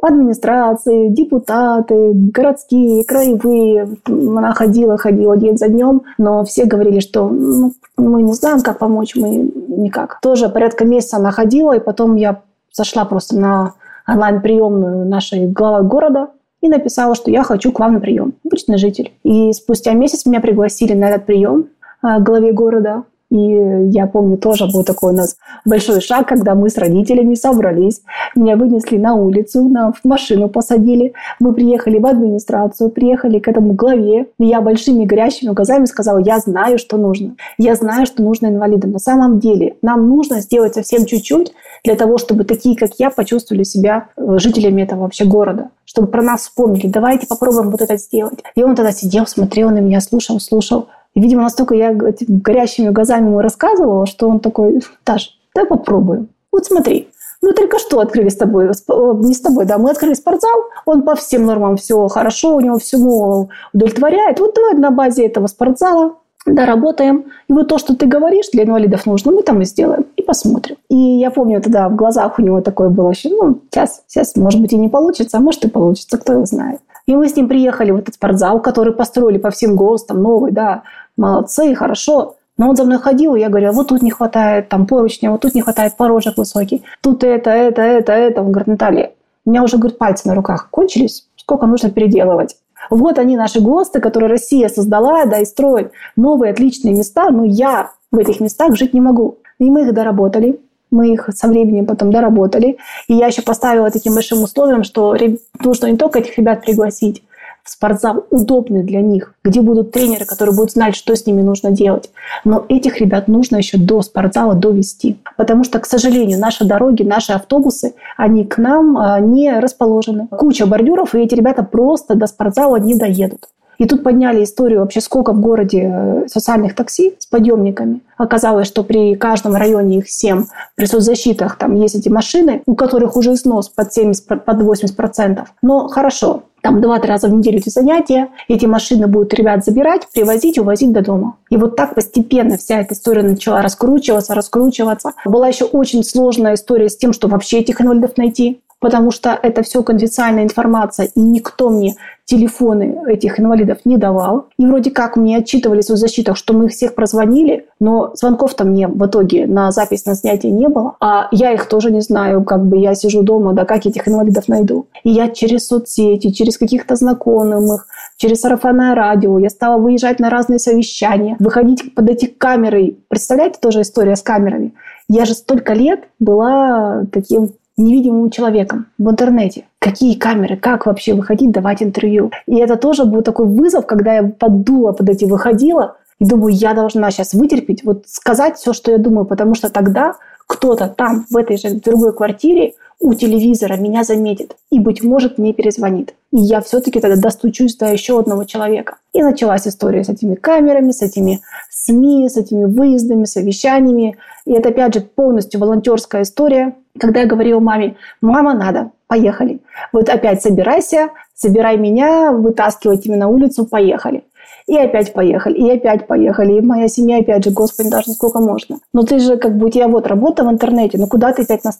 администрации, депутаты, городские, краевые. Она ходила, ходила день за днем, но все говорили, что ну, мы не знаем, как помочь, мы никак. Тоже порядка месяца она ходила, и потом я зашла просто на онлайн-приемную нашей главы города и написала, что я хочу к вам на прием. Обычный житель. И спустя месяц меня пригласили на этот прием а, главе города. И я помню, тоже был такой у нас большой шаг, когда мы с родителями собрались. Меня вынесли на улицу, на, машину посадили. Мы приехали в администрацию, приехали к этому главе. И я большими горящими глазами сказала, я знаю, что нужно. Я знаю, что нужно инвалидам. На самом деле нам нужно сделать совсем чуть-чуть для того, чтобы такие, как я, почувствовали себя э, жителями этого вообще города чтобы про нас вспомнили. Давайте попробуем вот это сделать. И он тогда сидел, смотрел на меня, слушал, слушал. И, видимо, настолько я горящими глазами ему рассказывала, что он такой, Таш, давай попробуем. Вот смотри, мы только что открыли с тобой, не с тобой, да, мы открыли спортзал, он по всем нормам все хорошо, у него всему удовлетворяет. Вот давай на базе этого спортзала доработаем. И вот то, что ты говоришь, для инвалидов нужно, мы там и сделаем. И посмотрим. И я помню, тогда в глазах у него такое было, что ну, сейчас, сейчас, может быть, и не получится, а может и получится, кто его знает. И мы с ним приехали в этот спортзал, который построили по всем ГОСТам, новый, да, молодцы, хорошо. Но он за мной ходил, и я говорю, вот тут не хватает там поручня, вот тут не хватает порожек высокий, тут это, это, это, это. Он говорит, Наталья, у меня уже, говорит, пальцы на руках кончились, сколько нужно переделывать. Вот они, наши ГОСТы, которые Россия создала, да, и строит новые отличные места, но я в этих местах жить не могу. И мы их доработали, мы их со временем потом доработали. И я еще поставила таким большим условием, что нужно не только этих ребят пригласить, в спортзал удобный для них, где будут тренеры, которые будут знать, что с ними нужно делать. Но этих ребят нужно еще до спортзала довести. Потому что, к сожалению, наши дороги, наши автобусы, они к нам а, не расположены. Куча бордюров, и эти ребята просто до спортзала не доедут. И тут подняли историю вообще, сколько в городе э, социальных такси с подъемниками. Оказалось, что при каждом районе их 7, при соцзащитах там есть эти машины, у которых уже снос под 70, под 80%. Но хорошо, там два-три раза в неделю эти занятия, эти машины будут ребят забирать, привозить, увозить до дома. И вот так постепенно вся эта история начала раскручиваться, раскручиваться. Была еще очень сложная история с тем, что вообще этих инвалидов найти потому что это все конфиденциальная информация, и никто мне телефоны этих инвалидов не давал. И вроде как мне отчитывались в защитах, что мы их всех прозвонили, но звонков-то мне в итоге на запись на снятие не было. А я их тоже не знаю, как бы я сижу дома, да как этих инвалидов найду. И я через соцсети, через каких-то знакомых, через сарафанное радио, я стала выезжать на разные совещания, выходить под эти камеры. Представляете, тоже история с камерами. Я же столько лет была таким невидимым человеком в интернете. Какие камеры, как вообще выходить, давать интервью. И это тоже был такой вызов, когда я поддула под эти выходила, и думаю, я должна сейчас вытерпеть, вот сказать все, что я думаю, потому что тогда кто-то там, в этой же другой квартире, у телевизора меня заметит и, быть может, мне перезвонит. И я все-таки тогда достучусь до еще одного человека. И началась история с этими камерами, с этими СМИ, с этими выездами, совещаниями. И это, опять же, полностью волонтерская история. Когда я говорила маме, мама, надо, поехали. Вот опять собирайся, собирай меня, вытаскивайте меня на улицу, поехали. И опять поехали, и опять поехали. И моя семья, опять же, господи, даже сколько можно. Но ты же, как бы, у тебя вот работа в интернете, ну куда ты опять нас?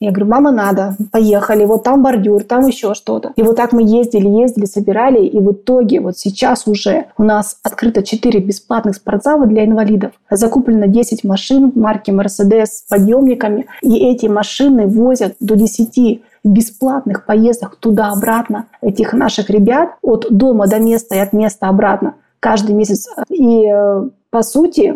Я говорю, мама, надо, поехали, вот там бордюр, там еще что-то. И вот так мы ездили, ездили, собирали, и в итоге вот сейчас уже у нас открыто 4 бесплатных спортзала для инвалидов. Закуплено 10 машин марки Mercedes с подъемниками, и эти машины возят до 10 бесплатных поездок туда-обратно этих наших ребят от дома до места и от места обратно каждый месяц. И э, по сути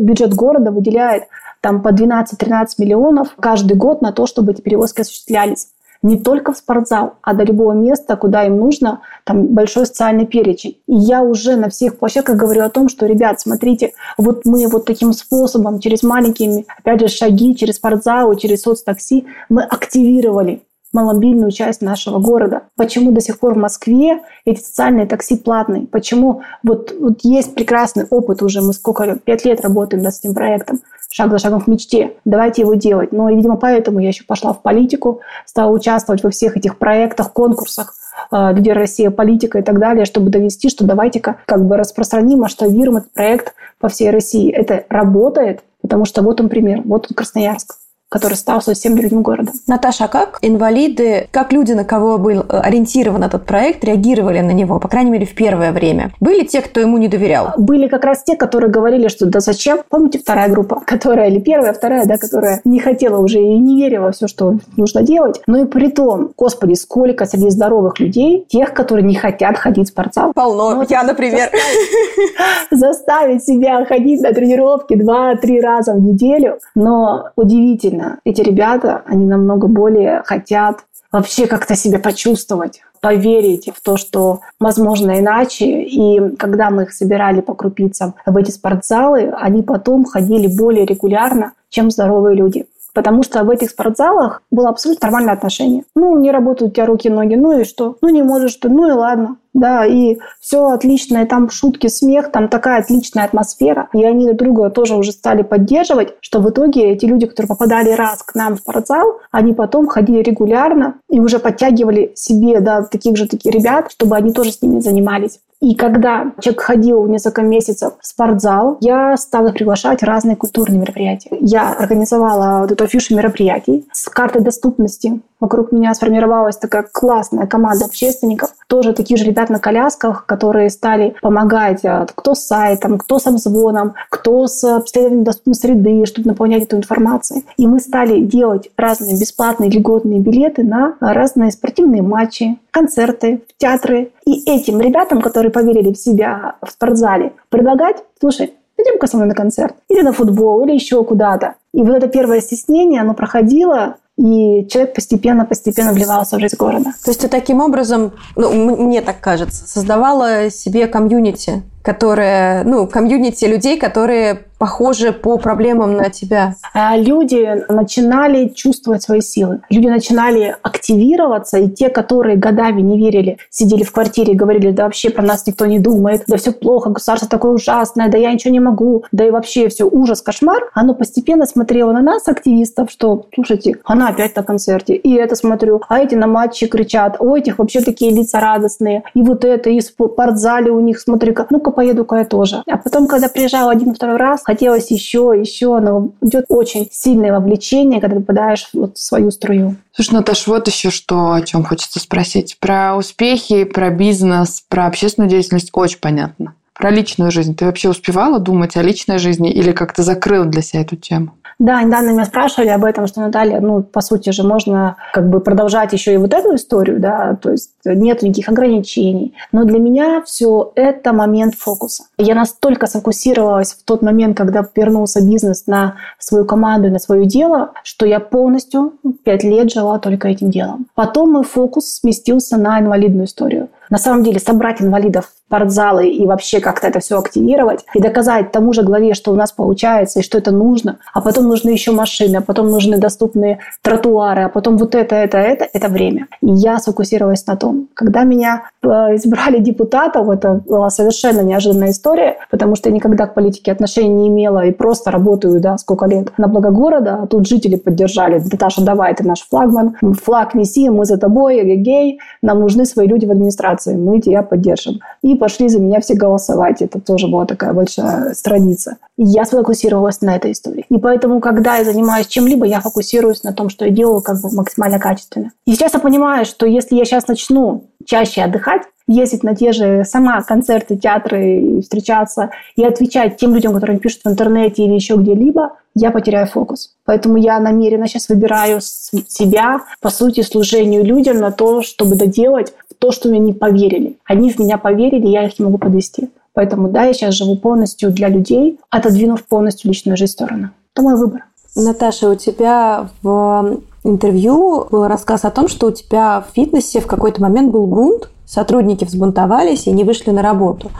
бюджет города выделяет там по 12-13 миллионов каждый год на то, чтобы эти перевозки осуществлялись. Не только в спортзал, а до любого места, куда им нужно, там большой социальный перечень. И я уже на всех площадках говорю о том, что, ребят, смотрите, вот мы вот таким способом, через маленькие, опять же, шаги, через спортзал, через соцтакси, мы активировали маломобильную часть нашего города. Почему до сих пор в Москве эти социальные такси платные? Почему вот, вот есть прекрасный опыт уже, мы сколько, пять лет работаем над этим проектом, шаг за шагом к мечте, давайте его делать. Но, видимо, поэтому я еще пошла в политику, стала участвовать во всех этих проектах, конкурсах, э, «Лидер Россия», политика и так далее, чтобы довести, что давайте-ка как бы распространим, масштабируем этот проект по всей России. Это работает, потому что вот он пример, вот он Красноярск который стал совсем другим городом. Наташа, а как инвалиды, как люди, на кого был э, ориентирован этот проект, реагировали на него, по крайней мере, в первое время? Были те, кто ему не доверял? Были как раз те, которые говорили, что да зачем? Помните вторая группа, которая, или первая, вторая, да, которая не хотела уже и не верила во все, что нужно делать. Но и при том, господи, сколько среди здоровых людей, тех, которые не хотят ходить в спортзал. Полно. Ну, Я, например. Заставить себя ходить на тренировки два-три раза в неделю. Но удивительно, удивительно. Эти ребята, они намного более хотят вообще как-то себя почувствовать, поверить в то, что возможно иначе. И когда мы их собирали по крупицам в эти спортзалы, они потом ходили более регулярно, чем здоровые люди. Потому что в этих спортзалах было абсолютно нормальное отношение. Ну, не работают у тебя руки, ноги, ну и что? Ну, не можешь ты, ну и ладно да, и все отлично, и там шутки, смех, там такая отличная атмосфера, и они друг друга тоже уже стали поддерживать, что в итоге эти люди, которые попадали раз к нам в спортзал, они потом ходили регулярно и уже подтягивали себе, да, таких же таких ребят, чтобы они тоже с ними занимались. И когда человек ходил несколько месяцев в спортзал, я стала приглашать разные культурные мероприятия. Я организовала вот эту афишу мероприятий с картой доступности. Вокруг меня сформировалась такая классная команда общественников, тоже такие же ребят на колясках, которые стали помогать а, кто с сайтом, кто с обзвоном, кто с обследованием доступной среды, чтобы наполнять эту информацию. И мы стали делать разные бесплатные льготные билеты на разные спортивные матчи, концерты, театры. И этим ребятам, которые поверили в себя в спортзале, предлагать, слушай, пойдем-ка мной на концерт, или на футбол, или еще куда-то. И вот это первое стеснение, оно проходило, и человек постепенно-постепенно вливался в жизнь города. То есть ты таким образом, ну, мне так кажется, создавала себе комьюнити, которое, ну, комьюнити людей, которые похожи по проблемам на тебя? А люди начинали чувствовать свои силы. Люди начинали активироваться, и те, которые годами не верили, сидели в квартире и говорили, да вообще про нас никто не думает, да все плохо, государство такое ужасное, да я ничего не могу, да и вообще все ужас, кошмар, оно постепенно смотрело на нас, активистов, что, слушайте, она опять на концерте, и это смотрю, а эти на матче кричат, у этих вообще такие лица радостные, и вот это, и в спортзале у них, смотри-ка, ну-ка поеду-ка я тоже. А потом, когда приезжал один-второй раз, хотелось еще, еще, но идет очень сильное вовлечение, когда ты попадаешь вот в свою струю. Слушай, Наташ, вот еще что, о чем хочется спросить. Про успехи, про бизнес, про общественную деятельность очень понятно. Про личную жизнь. Ты вообще успевала думать о личной жизни или как-то закрыл для себя эту тему? Да, недавно меня спрашивали об этом, что Наталья, ну, по сути же, можно как бы продолжать еще и вот эту историю, да, то есть нет никаких ограничений. Но для меня все это момент фокуса. Я настолько сфокусировалась в тот момент, когда вернулся бизнес на свою команду и на свое дело, что я полностью пять лет жила только этим делом. Потом мой фокус сместился на инвалидную историю. На самом деле собрать инвалидов спортзалы и вообще как-то это все активировать и доказать тому же главе, что у нас получается и что это нужно, а потом нужны еще машины, а потом нужны доступные тротуары, а потом вот это, это, это, это время. И я сфокусировалась на том. Когда меня э, избрали депутатом, это была совершенно неожиданная история, потому что я никогда к политике отношений не имела и просто работаю, да, сколько лет на благо города, а тут жители поддержали. Наташа, давай, ты наш флагман, флаг неси, мы за тобой, гей, нам нужны свои люди в администрации, мы тебя поддержим. И пошли за меня все голосовать. Это тоже была такая большая страница. И я сфокусировалась на этой истории. И поэтому, когда я занимаюсь чем-либо, я фокусируюсь на том, что я делаю как бы максимально качественно. И сейчас я понимаю, что если я сейчас начну чаще отдыхать, ездить на те же сама концерты, театры, встречаться и отвечать тем людям, которые пишут в интернете или еще где-либо, я потеряю фокус. Поэтому я намеренно сейчас выбираю себя, по сути, служению людям на то, чтобы доделать то, что мне не поверили. Они в меня поверили, я их не могу подвести. Поэтому да, я сейчас живу полностью для людей, отодвинув полностью личную жизнь в сторону. Это мой выбор. Наташа, у тебя в интервью был рассказ о том, что у тебя в фитнесе в какой-то момент был бунт, сотрудники взбунтовались и не вышли на работу.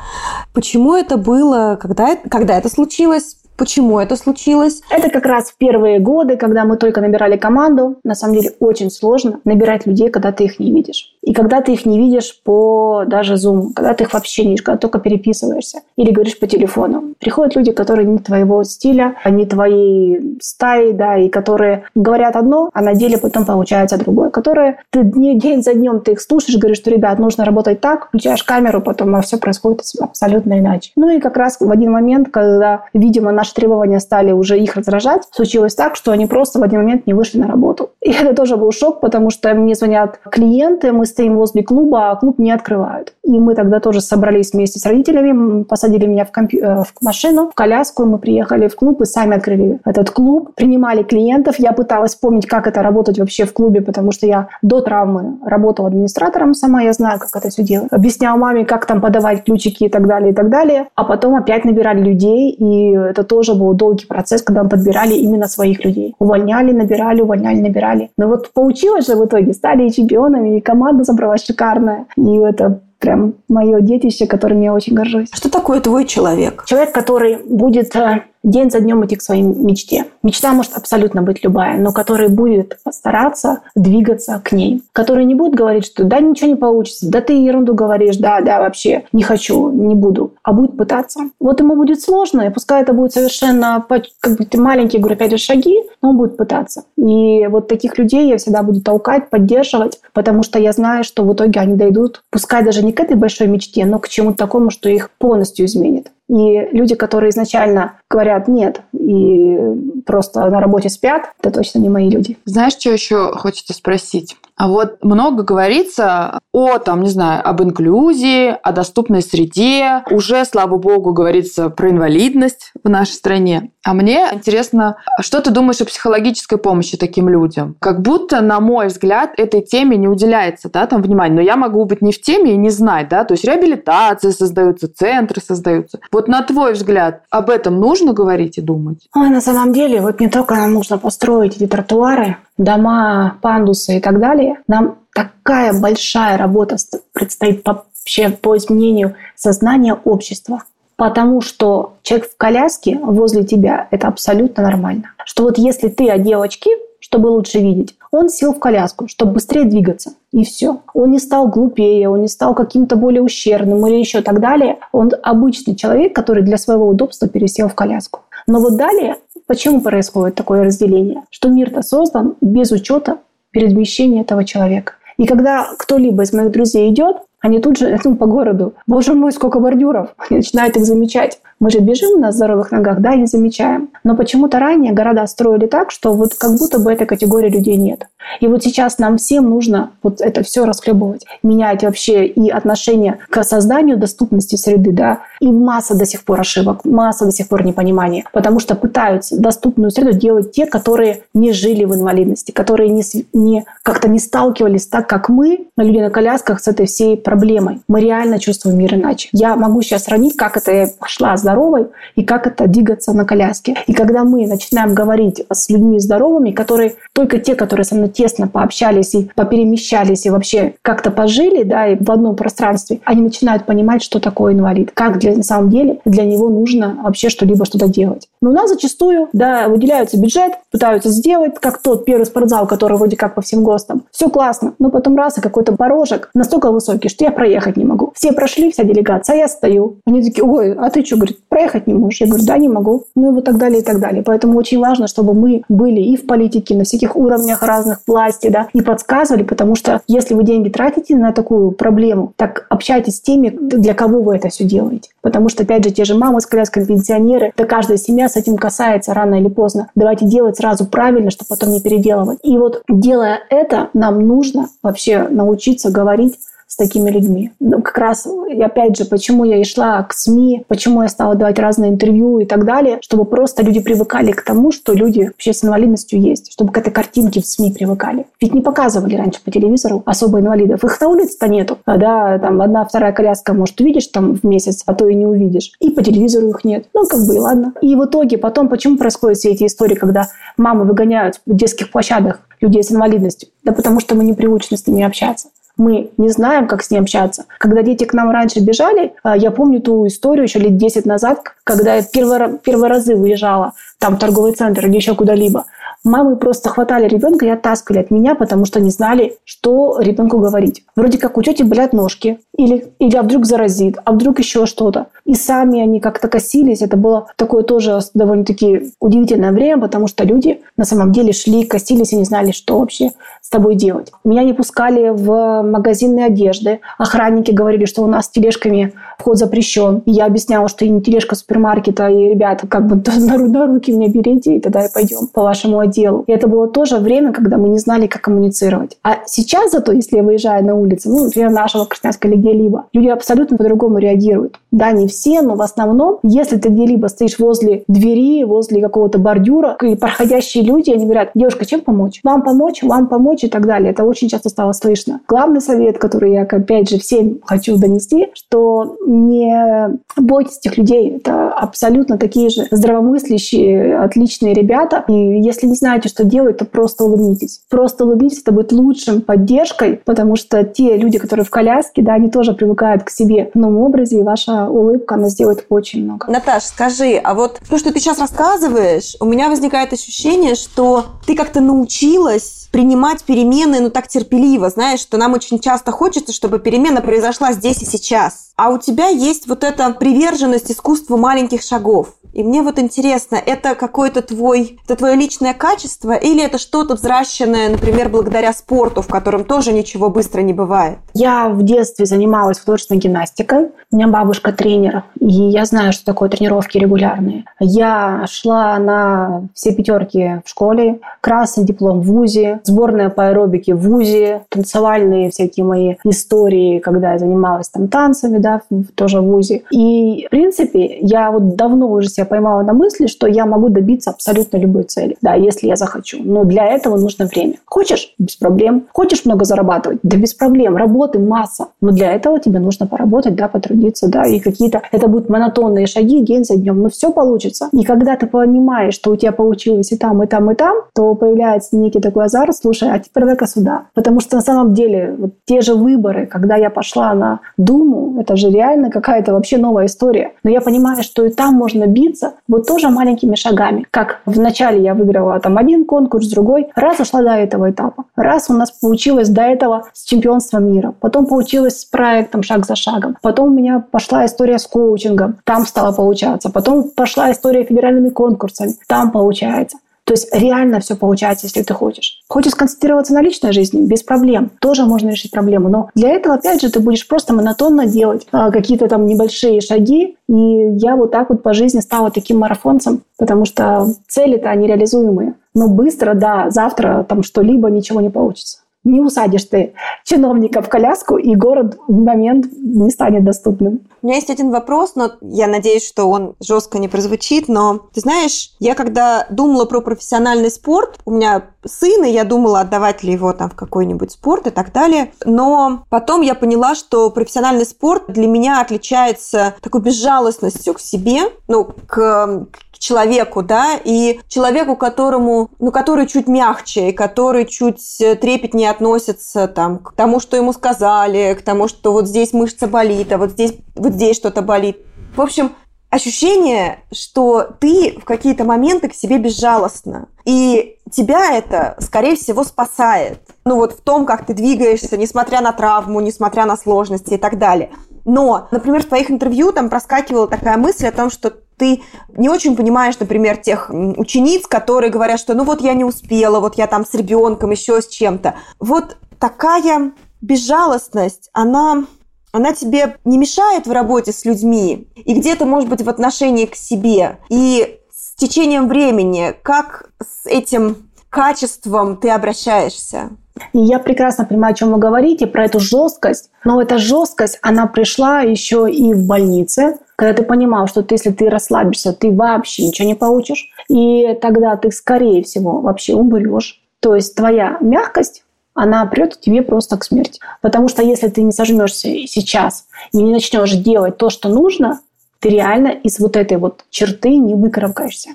Почему это было, когда, когда это случилось, Почему это случилось? Это как раз в первые годы, когда мы только набирали команду. На самом деле очень сложно набирать людей, когда ты их не видишь. И когда ты их не видишь по даже Zoom, когда ты их вообще не видишь, когда только переписываешься или говоришь по телефону. Приходят люди, которые не твоего стиля, не твоей стаи, да, и которые говорят одно, а на деле потом получается другое. Которые ты день за днем ты их слушаешь, говоришь, что, ребят, нужно работать так, включаешь камеру, потом а все происходит абсолютно иначе. Ну и как раз в один момент, когда, видимо, наши требования стали уже их раздражать, случилось так, что они просто в один момент не вышли на работу. И это тоже был шок, потому что мне звонят клиенты, мы стоим возле клуба, а клуб не открывают. И мы тогда тоже собрались вместе с родителями, посадили меня в, компью- э, в машину, в коляску, мы приехали в клуб и сами открыли этот клуб, принимали клиентов. Я пыталась вспомнить, как это работать вообще в клубе, потому что я до травмы работала администратором сама, я знаю, как это все делать. Объясняла маме, как там подавать ключики и так далее, и так далее. А потом опять набирали людей, и это тоже был долгий процесс, когда мы подбирали именно своих людей. Увольняли, набирали, увольняли, набирали. Но вот получилось же в итоге, стали чемпионами, и команда собралась шикарная. И это прям мое детище, которым я очень горжусь. Что такое твой человек? Человек, который будет э, день за днем идти к своей мечте. Мечта может абсолютно быть любая, но который будет стараться двигаться к ней. Который не будет говорить, что да, ничего не получится, да ты ерунду говоришь, да, да, вообще не хочу, не буду, а будет пытаться. Вот ему будет сложно, и пускай это будет совершенно как бы маленькие, говорю, опять же, шаги, но он будет пытаться. И вот таких людей я всегда буду толкать, поддерживать, потому что я знаю, что в итоге они дойдут, пускай даже не к этой большой мечте, но к чему-то такому, что их полностью изменит. И люди, которые изначально говорят «нет» и просто на работе спят, это точно не мои люди. Знаешь, что еще хочется спросить? А вот много говорится о, там, не знаю, об инклюзии, о доступной среде. Уже, слава богу, говорится про инвалидность в нашей стране. А мне интересно, что ты думаешь о психологической помощи таким людям? Как будто, на мой взгляд, этой теме не уделяется, да, там, внимание. Но я могу быть не в теме и не знать, да, то есть реабилитация создаются, центры создаются. Вот на твой взгляд, об этом нужно говорить и думать? Ой, на самом деле, вот не только нам нужно построить эти тротуары, дома, пандусы и так далее. Нам такая большая работа предстоит вообще по изменению сознания общества. Потому что человек в коляске возле тебя – это абсолютно нормально. Что вот если ты одел очки, чтобы лучше видеть, он сел в коляску, чтобы быстрее двигаться. И все. Он не стал глупее, он не стал каким-то более ущербным или еще так далее. Он обычный человек, который для своего удобства пересел в коляску. Но вот далее, почему происходит такое разделение? Что мир-то создан без учета передвижения этого человека. И когда кто-либо из моих друзей идет, они тут же ну, по городу. Боже мой, сколько бордюров. Они начинают их замечать. Мы же бежим на здоровых ногах, да, и не замечаем. Но почему-то ранее города строили так, что вот как будто бы этой категории людей нет. И вот сейчас нам всем нужно вот это все расхлебывать, менять вообще и отношение к созданию доступности среды, да, и масса до сих пор ошибок, масса до сих пор непонимания, потому что пытаются доступную среду делать те, которые не жили в инвалидности, которые не, не как-то не сталкивались так, как мы, люди на колясках, с этой всей проблемой. Мы реально чувствуем мир иначе. Я могу сейчас сравнить, как это я шла здоровой и как это двигаться на коляске. И когда мы начинаем говорить с людьми здоровыми, которые только те, которые со мной тесно пообщались и поперемещались и вообще как-то пожили, да, и в одном пространстве, они начинают понимать, что такое инвалид, как для, на самом деле для него нужно вообще что-либо что-то делать. Но у нас зачастую, да, выделяются бюджет, пытаются сделать, как тот первый спортзал, который вроде как по всем ГОСТам. Все классно, но потом раз и какой-то порожек настолько высокий, что я проехать не могу. Все прошли, вся делегация, а я стою. Они такие, ой, а ты что, говорит, проехать не можешь? Я говорю, да, не могу. Ну и вот так далее, и так далее. Поэтому очень важно, чтобы мы были и в политике, на всяких уровнях разных власти, да, и подсказывали, потому что если вы деньги тратите на такую проблему, так общайтесь с теми, для кого вы это все делаете. Потому что, опять же, те же мамы с коляской, пенсионеры, да каждая семья с этим касается рано или поздно. Давайте делать сразу правильно, чтобы потом не переделывать. И вот делая это, нам нужно вообще научиться говорить такими людьми. Ну, как раз, опять же, почему я и шла к СМИ, почему я стала давать разные интервью и так далее, чтобы просто люди привыкали к тому, что люди вообще с инвалидностью есть, чтобы к этой картинке в СМИ привыкали. Ведь не показывали раньше по телевизору особо инвалидов. Их на улице-то нету. А, да, там одна, вторая коляска, может, увидишь там в месяц, а то и не увидишь. И по телевизору их нет. Ну, как бы, и ладно. И в итоге потом, почему происходят все эти истории, когда мамы выгоняют в детских площадках людей с инвалидностью? Да потому что мы не приучены с ними общаться. Мы не знаем, как с ней общаться. Когда дети к нам раньше бежали, а, я помню ту историю еще лет 10 назад, когда я первый, первые разы выезжала там в торговый центр или еще куда-либо. Мамы просто хватали ребенка и оттаскивали от меня, потому что не знали, что ребенку говорить. Вроде как у тети болят ножки, или, или а вдруг заразит, а вдруг еще что-то. И сами они как-то косились. Это было такое тоже довольно-таки удивительное время, потому что люди на самом деле шли, косились и не знали, что вообще с тобой делать. Меня не пускали в магазины одежды. Охранники говорили, что у нас с тележками вход запрещен. И я объясняла, что и не тележка супермаркета, и ребята, как бы на, на руки мне берите, и тогда и пойдем по вашему отделу. И это было тоже время, когда мы не знали, как коммуницировать. А сейчас зато, если я выезжаю на улицу, ну, например, нашего Красноярска или где-либо, люди абсолютно по-другому реагируют. Да, не все, но в основном, если ты где-либо стоишь возле двери, возле какого-то бордюра, и проходящие люди, они говорят, девушка, чем помочь? Вам помочь? Вам помочь? И так далее. Это очень часто стало слышно. Главный совет, который я, опять же, всем хочу донести, что не бойтесь этих людей. Это абсолютно такие же здравомыслящие, отличные ребята. И если не знаете, что делать, то просто улыбнитесь. Просто улыбнитесь, это будет лучшим поддержкой, потому что те люди, которые в коляске, да, они тоже привыкают к себе в новом образе, и ваша улыбка, она сделает очень много. Наташ, скажи, а вот то, что ты сейчас рассказываешь, у меня возникает ощущение, что ты как-то научилась принимать перемены, ну, так терпеливо, знаешь, что нам очень часто хочется, чтобы перемена произошла здесь и сейчас. А у тебя есть вот эта приверженность искусству маленьких шагов. И мне вот интересно, это какое-то твой, это твое личное качество или это что-то взращенное, например, благодаря спорту, в котором тоже ничего быстро не бывает? Я в детстве занималась художественной гимнастикой. У меня бабушка тренер, и я знаю, что такое тренировки регулярные. Я шла на все пятерки в школе, красный диплом в ВУЗе, сборная по аэробике в ВУЗе, танцевальные всякие мои истории, когда я занималась там танцами, да, тоже в ВУЗе. И, в принципе, я вот давно уже себя поймала на мысли, что я могу добиться абсолютно любой цели, да, если я захочу. Но для этого нужно время. Хочешь? Без проблем. Хочешь много зарабатывать? Да без проблем. Работы масса. Но для этого тебе нужно поработать, да, потрудиться, да, и какие-то... Это будут монотонные шаги день за днем, но все получится. И когда ты понимаешь, что у тебя получилось и там, и там, и там, то появляется некий такой азарт, слушай, а теперь дай-ка сюда. Потому что на самом деле вот те же выборы, когда я пошла на Думу, это же реально какая-то вообще новая история. Но я понимаю, что и там можно биться вот тоже маленькими шагами. Как вначале я выиграла там один конкурс, другой. Раз ушла до этого этапа. Раз у нас получилось до этого с чемпионством мира. Потом получилось с проектом «Шаг за шагом». Потом у меня пошла история с коучингом. Там стало получаться. Потом пошла история федеральными конкурсами. Там получается. То есть реально все получается, если ты хочешь. Хочешь сконцентрироваться на личной жизни? Без проблем. Тоже можно решить проблему. Но для этого, опять же, ты будешь просто монотонно делать а, какие-то там небольшие шаги. И я вот так вот по жизни стала таким марафонцем, потому что цели-то они реализуемые. Но быстро, да, завтра там что-либо, ничего не получится не усадишь ты чиновника в коляску, и город в момент не станет доступным. У меня есть один вопрос, но я надеюсь, что он жестко не прозвучит, но ты знаешь, я когда думала про профессиональный спорт, у меня сын, и я думала, отдавать ли его там в какой-нибудь спорт и так далее, но потом я поняла, что профессиональный спорт для меня отличается такой безжалостностью к себе, ну, к, человеку, да, и человеку, которому, ну, который чуть мягче, и который чуть трепетнее относится там, к тому, что ему сказали, к тому, что вот здесь мышца болит, а вот здесь, вот здесь что-то болит. В общем, ощущение, что ты в какие-то моменты к себе безжалостна. И тебя это, скорее всего, спасает. Ну вот в том, как ты двигаешься, несмотря на травму, несмотря на сложности и так далее. Но, например, в твоих интервью там проскакивала такая мысль о том, что ты не очень понимаешь, например, тех учениц, которые говорят, что ну вот я не успела, вот я там с ребенком, еще с чем-то. Вот такая безжалостность, она, она тебе не мешает в работе с людьми и где-то, может быть, в отношении к себе. И с течением времени, как с этим качеством ты обращаешься? И я прекрасно понимаю, о чем вы говорите, про эту жесткость. Но эта жесткость, она пришла еще и в больнице, когда ты понимал, что ты, если ты расслабишься, ты вообще ничего не получишь. И тогда ты, скорее всего, вообще умрешь. То есть твоя мягкость, она прет тебе просто к смерти. Потому что если ты не сожмешься сейчас и не начнешь делать то, что нужно, ты реально из вот этой вот черты не выкарабкаешься.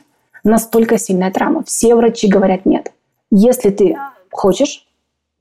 Настолько сильная травма. Все врачи говорят нет. Если ты хочешь,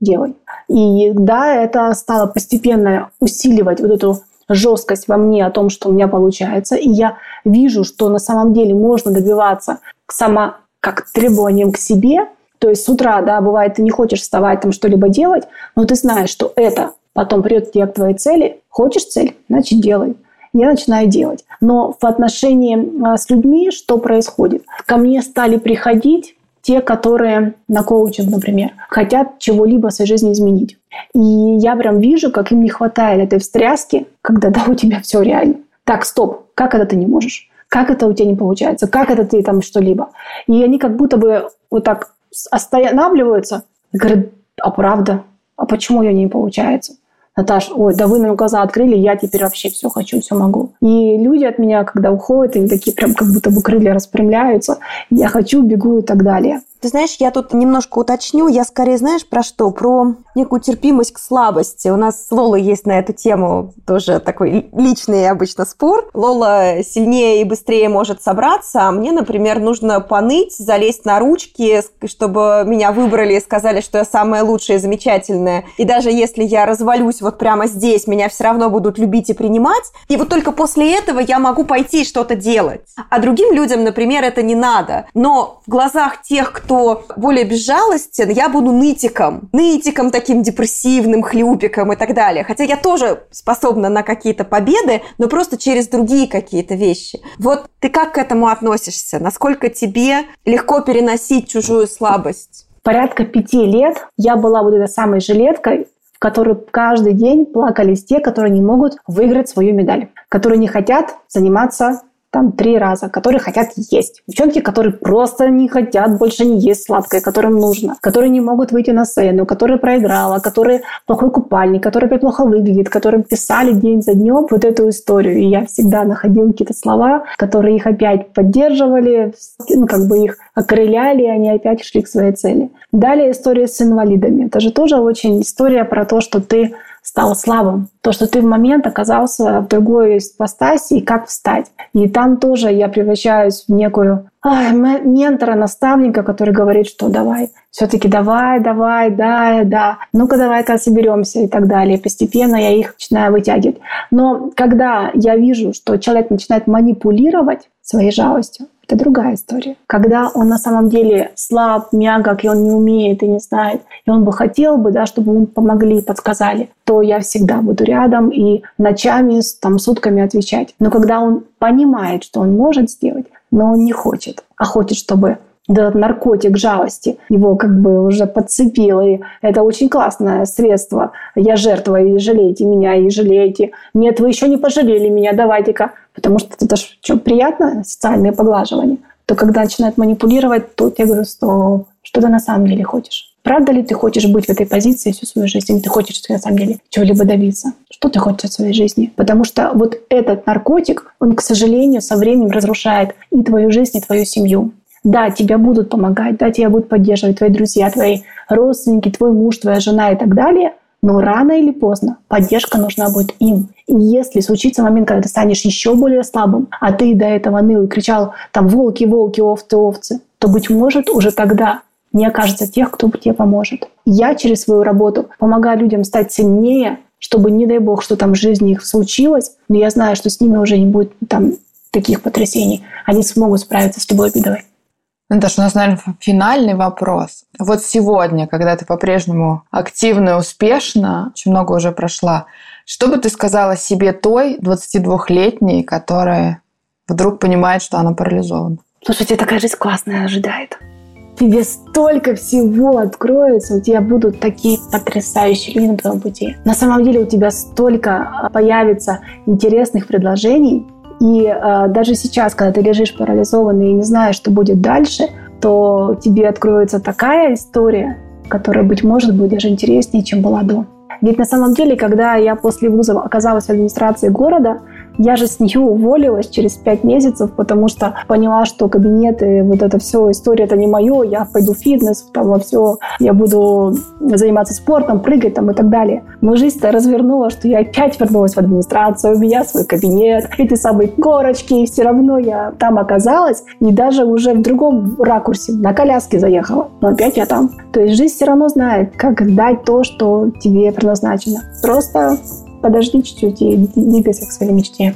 делай. И да, это стало постепенно усиливать вот эту жесткость во мне о том, что у меня получается. И я вижу, что на самом деле можно добиваться сама как требованием к себе. То есть с утра, да, бывает, ты не хочешь вставать, там что-либо делать, но ты знаешь, что это потом придет тебе к твоей цели. Хочешь цель? Значит, делай. Я начинаю делать. Но в отношении а, с людьми что происходит? Ко мне стали приходить те, которые на коучинг, например, хотят чего-либо в своей жизни изменить. И я прям вижу, как им не хватает этой встряски, когда да, у тебя все реально. Так, стоп, как это ты не можешь? Как это у тебя не получается? Как это ты там что-либо? И они как будто бы вот так останавливаются и говорят, а правда? А почему ее не получается? Наташ, ой, да вы нам глаза открыли, я теперь вообще все хочу, все могу. И люди от меня, когда уходят, они такие прям как будто бы крылья распрямляются, я хочу, бегу и так далее. Ты знаешь, я тут немножко уточню. Я скорее, знаешь, про что? Про некую терпимость к слабости. У нас с Лолой есть на эту тему тоже такой личный обычно спор. Лола сильнее и быстрее может собраться, а мне, например, нужно поныть, залезть на ручки, чтобы меня выбрали и сказали, что я самая лучшая и замечательная. И даже если я развалюсь вот прямо здесь, меня все равно будут любить и принимать. И вот только после этого я могу пойти что-то делать. А другим людям, например, это не надо. Но в глазах тех, кто кто более безжалостен, я буду нытиком. Нытиком таким депрессивным, хлюпиком и так далее. Хотя я тоже способна на какие-то победы, но просто через другие какие-то вещи. Вот ты как к этому относишься? Насколько тебе легко переносить чужую слабость? Порядка пяти лет я была вот этой самой жилеткой, в которой каждый день плакались те, которые не могут выиграть свою медаль, которые не хотят заниматься там три раза, которые хотят есть. Девчонки, которые просто не хотят больше не есть сладкое, которым нужно, которые не могут выйти на сцену, которые проиграла, которые плохой купальник, которые плохо выглядит, которым писали день за днем вот эту историю. И я всегда находила какие-то слова, которые их опять поддерживали, ну, как бы их окрыляли, и они опять шли к своей цели. Далее история с инвалидами. Это же тоже очень история про то, что ты стал слабым. То, что ты в момент оказался в другой ипостаси и как встать. И там тоже я превращаюсь в некую ай, ментора, наставника, который говорит, что давай, все-таки давай, давай, да, да, ну-ка давай-ка соберемся и так далее. Постепенно я их начинаю вытягивать. Но когда я вижу, что человек начинает манипулировать своей жалостью, это другая история. Когда он на самом деле слаб, мягок, и он не умеет и не знает, и он бы хотел бы, да, чтобы ему помогли, подсказали, то я всегда буду рядом и ночами, там, сутками отвечать. Но когда он понимает, что он может сделать, но он не хочет, а хочет, чтобы этот наркотик жалости его как бы уже подцепил. И это очень классное средство. Я жертва, и жалейте меня, и жалейте. Нет, вы еще не пожалели меня, давайте-ка. Потому что это же что, приятно, социальное поглаживание. То когда начинают манипулировать, то я говорю, стоп, что ты на самом деле хочешь? Правда ли ты хочешь быть в этой позиции всю свою жизнь? Или ты хочешь на самом деле чего-либо добиться? Что ты хочешь от своей жизни? Потому что вот этот наркотик, он, к сожалению, со временем разрушает и твою жизнь, и твою семью. Да, тебя будут помогать, да, тебя будут поддерживать твои друзья, твои родственники, твой муж, твоя жена и так далее. Но рано или поздно поддержка нужна будет им. И если случится момент, когда ты станешь еще более слабым, а ты до этого ныл и кричал там «волки, волки, овцы, овцы», то, быть может, уже тогда не окажется тех, кто тебе поможет. Я через свою работу помогаю людям стать сильнее, чтобы, не дай бог, что там в жизни их случилось, но я знаю, что с ними уже не будет там таких потрясений. Они смогут справиться с любой бедой. Наташа, у нас, наверное, финальный вопрос. Вот сегодня, когда ты по-прежнему активна и успешна, очень много уже прошла, что бы ты сказала себе той 22-летней, которая вдруг понимает, что она парализована? Слушайте, такая жизнь классная ожидает. Тебе столько всего откроется, у тебя будут такие потрясающие люди на твоем пути. На самом деле у тебя столько появится интересных предложений, и э, даже сейчас, когда ты лежишь парализованный и не знаешь, что будет дальше, то тебе откроется такая история, которая, быть может, будет даже интереснее, чем была до. Ведь на самом деле, когда я после вуза оказалась в администрации города, Я же с нее уволилась через пять месяцев, потому что поняла, что кабинеты, вот это все, история это не мое, я пойду в фитнес, там во все, я буду заниматься спортом, прыгать там и так далее. Но жизнь-то развернула, что я опять вернулась в администрацию, у меня свой кабинет, эти самые корочки, и все равно я там оказалась, и даже уже в другом ракурсе, на коляске заехала, но опять я там. То есть жизнь все равно знает, как дать то, что тебе предназначено. Просто подожди чуть-чуть и двигайся к своей мечте.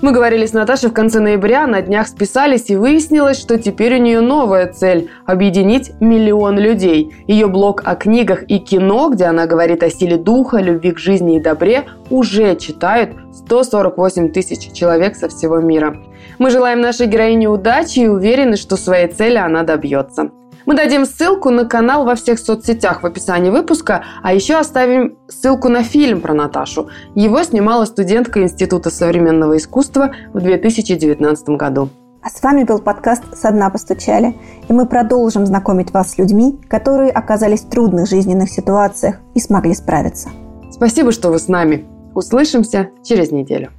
Мы говорили с Наташей в конце ноября, на днях списались и выяснилось, что теперь у нее новая цель – объединить миллион людей. Ее блог о книгах и кино, где она говорит о силе духа, любви к жизни и добре, уже читают 148 тысяч человек со всего мира. Мы желаем нашей героине удачи и уверены, что своей цели она добьется. Мы дадим ссылку на канал во всех соцсетях в описании выпуска, а еще оставим ссылку на фильм про Наташу. Его снимала студентка Института современного искусства в 2019 году. А с вами был подкаст «Со дна постучали», и мы продолжим знакомить вас с людьми, которые оказались в трудных жизненных ситуациях и смогли справиться. Спасибо, что вы с нами. Услышимся через неделю.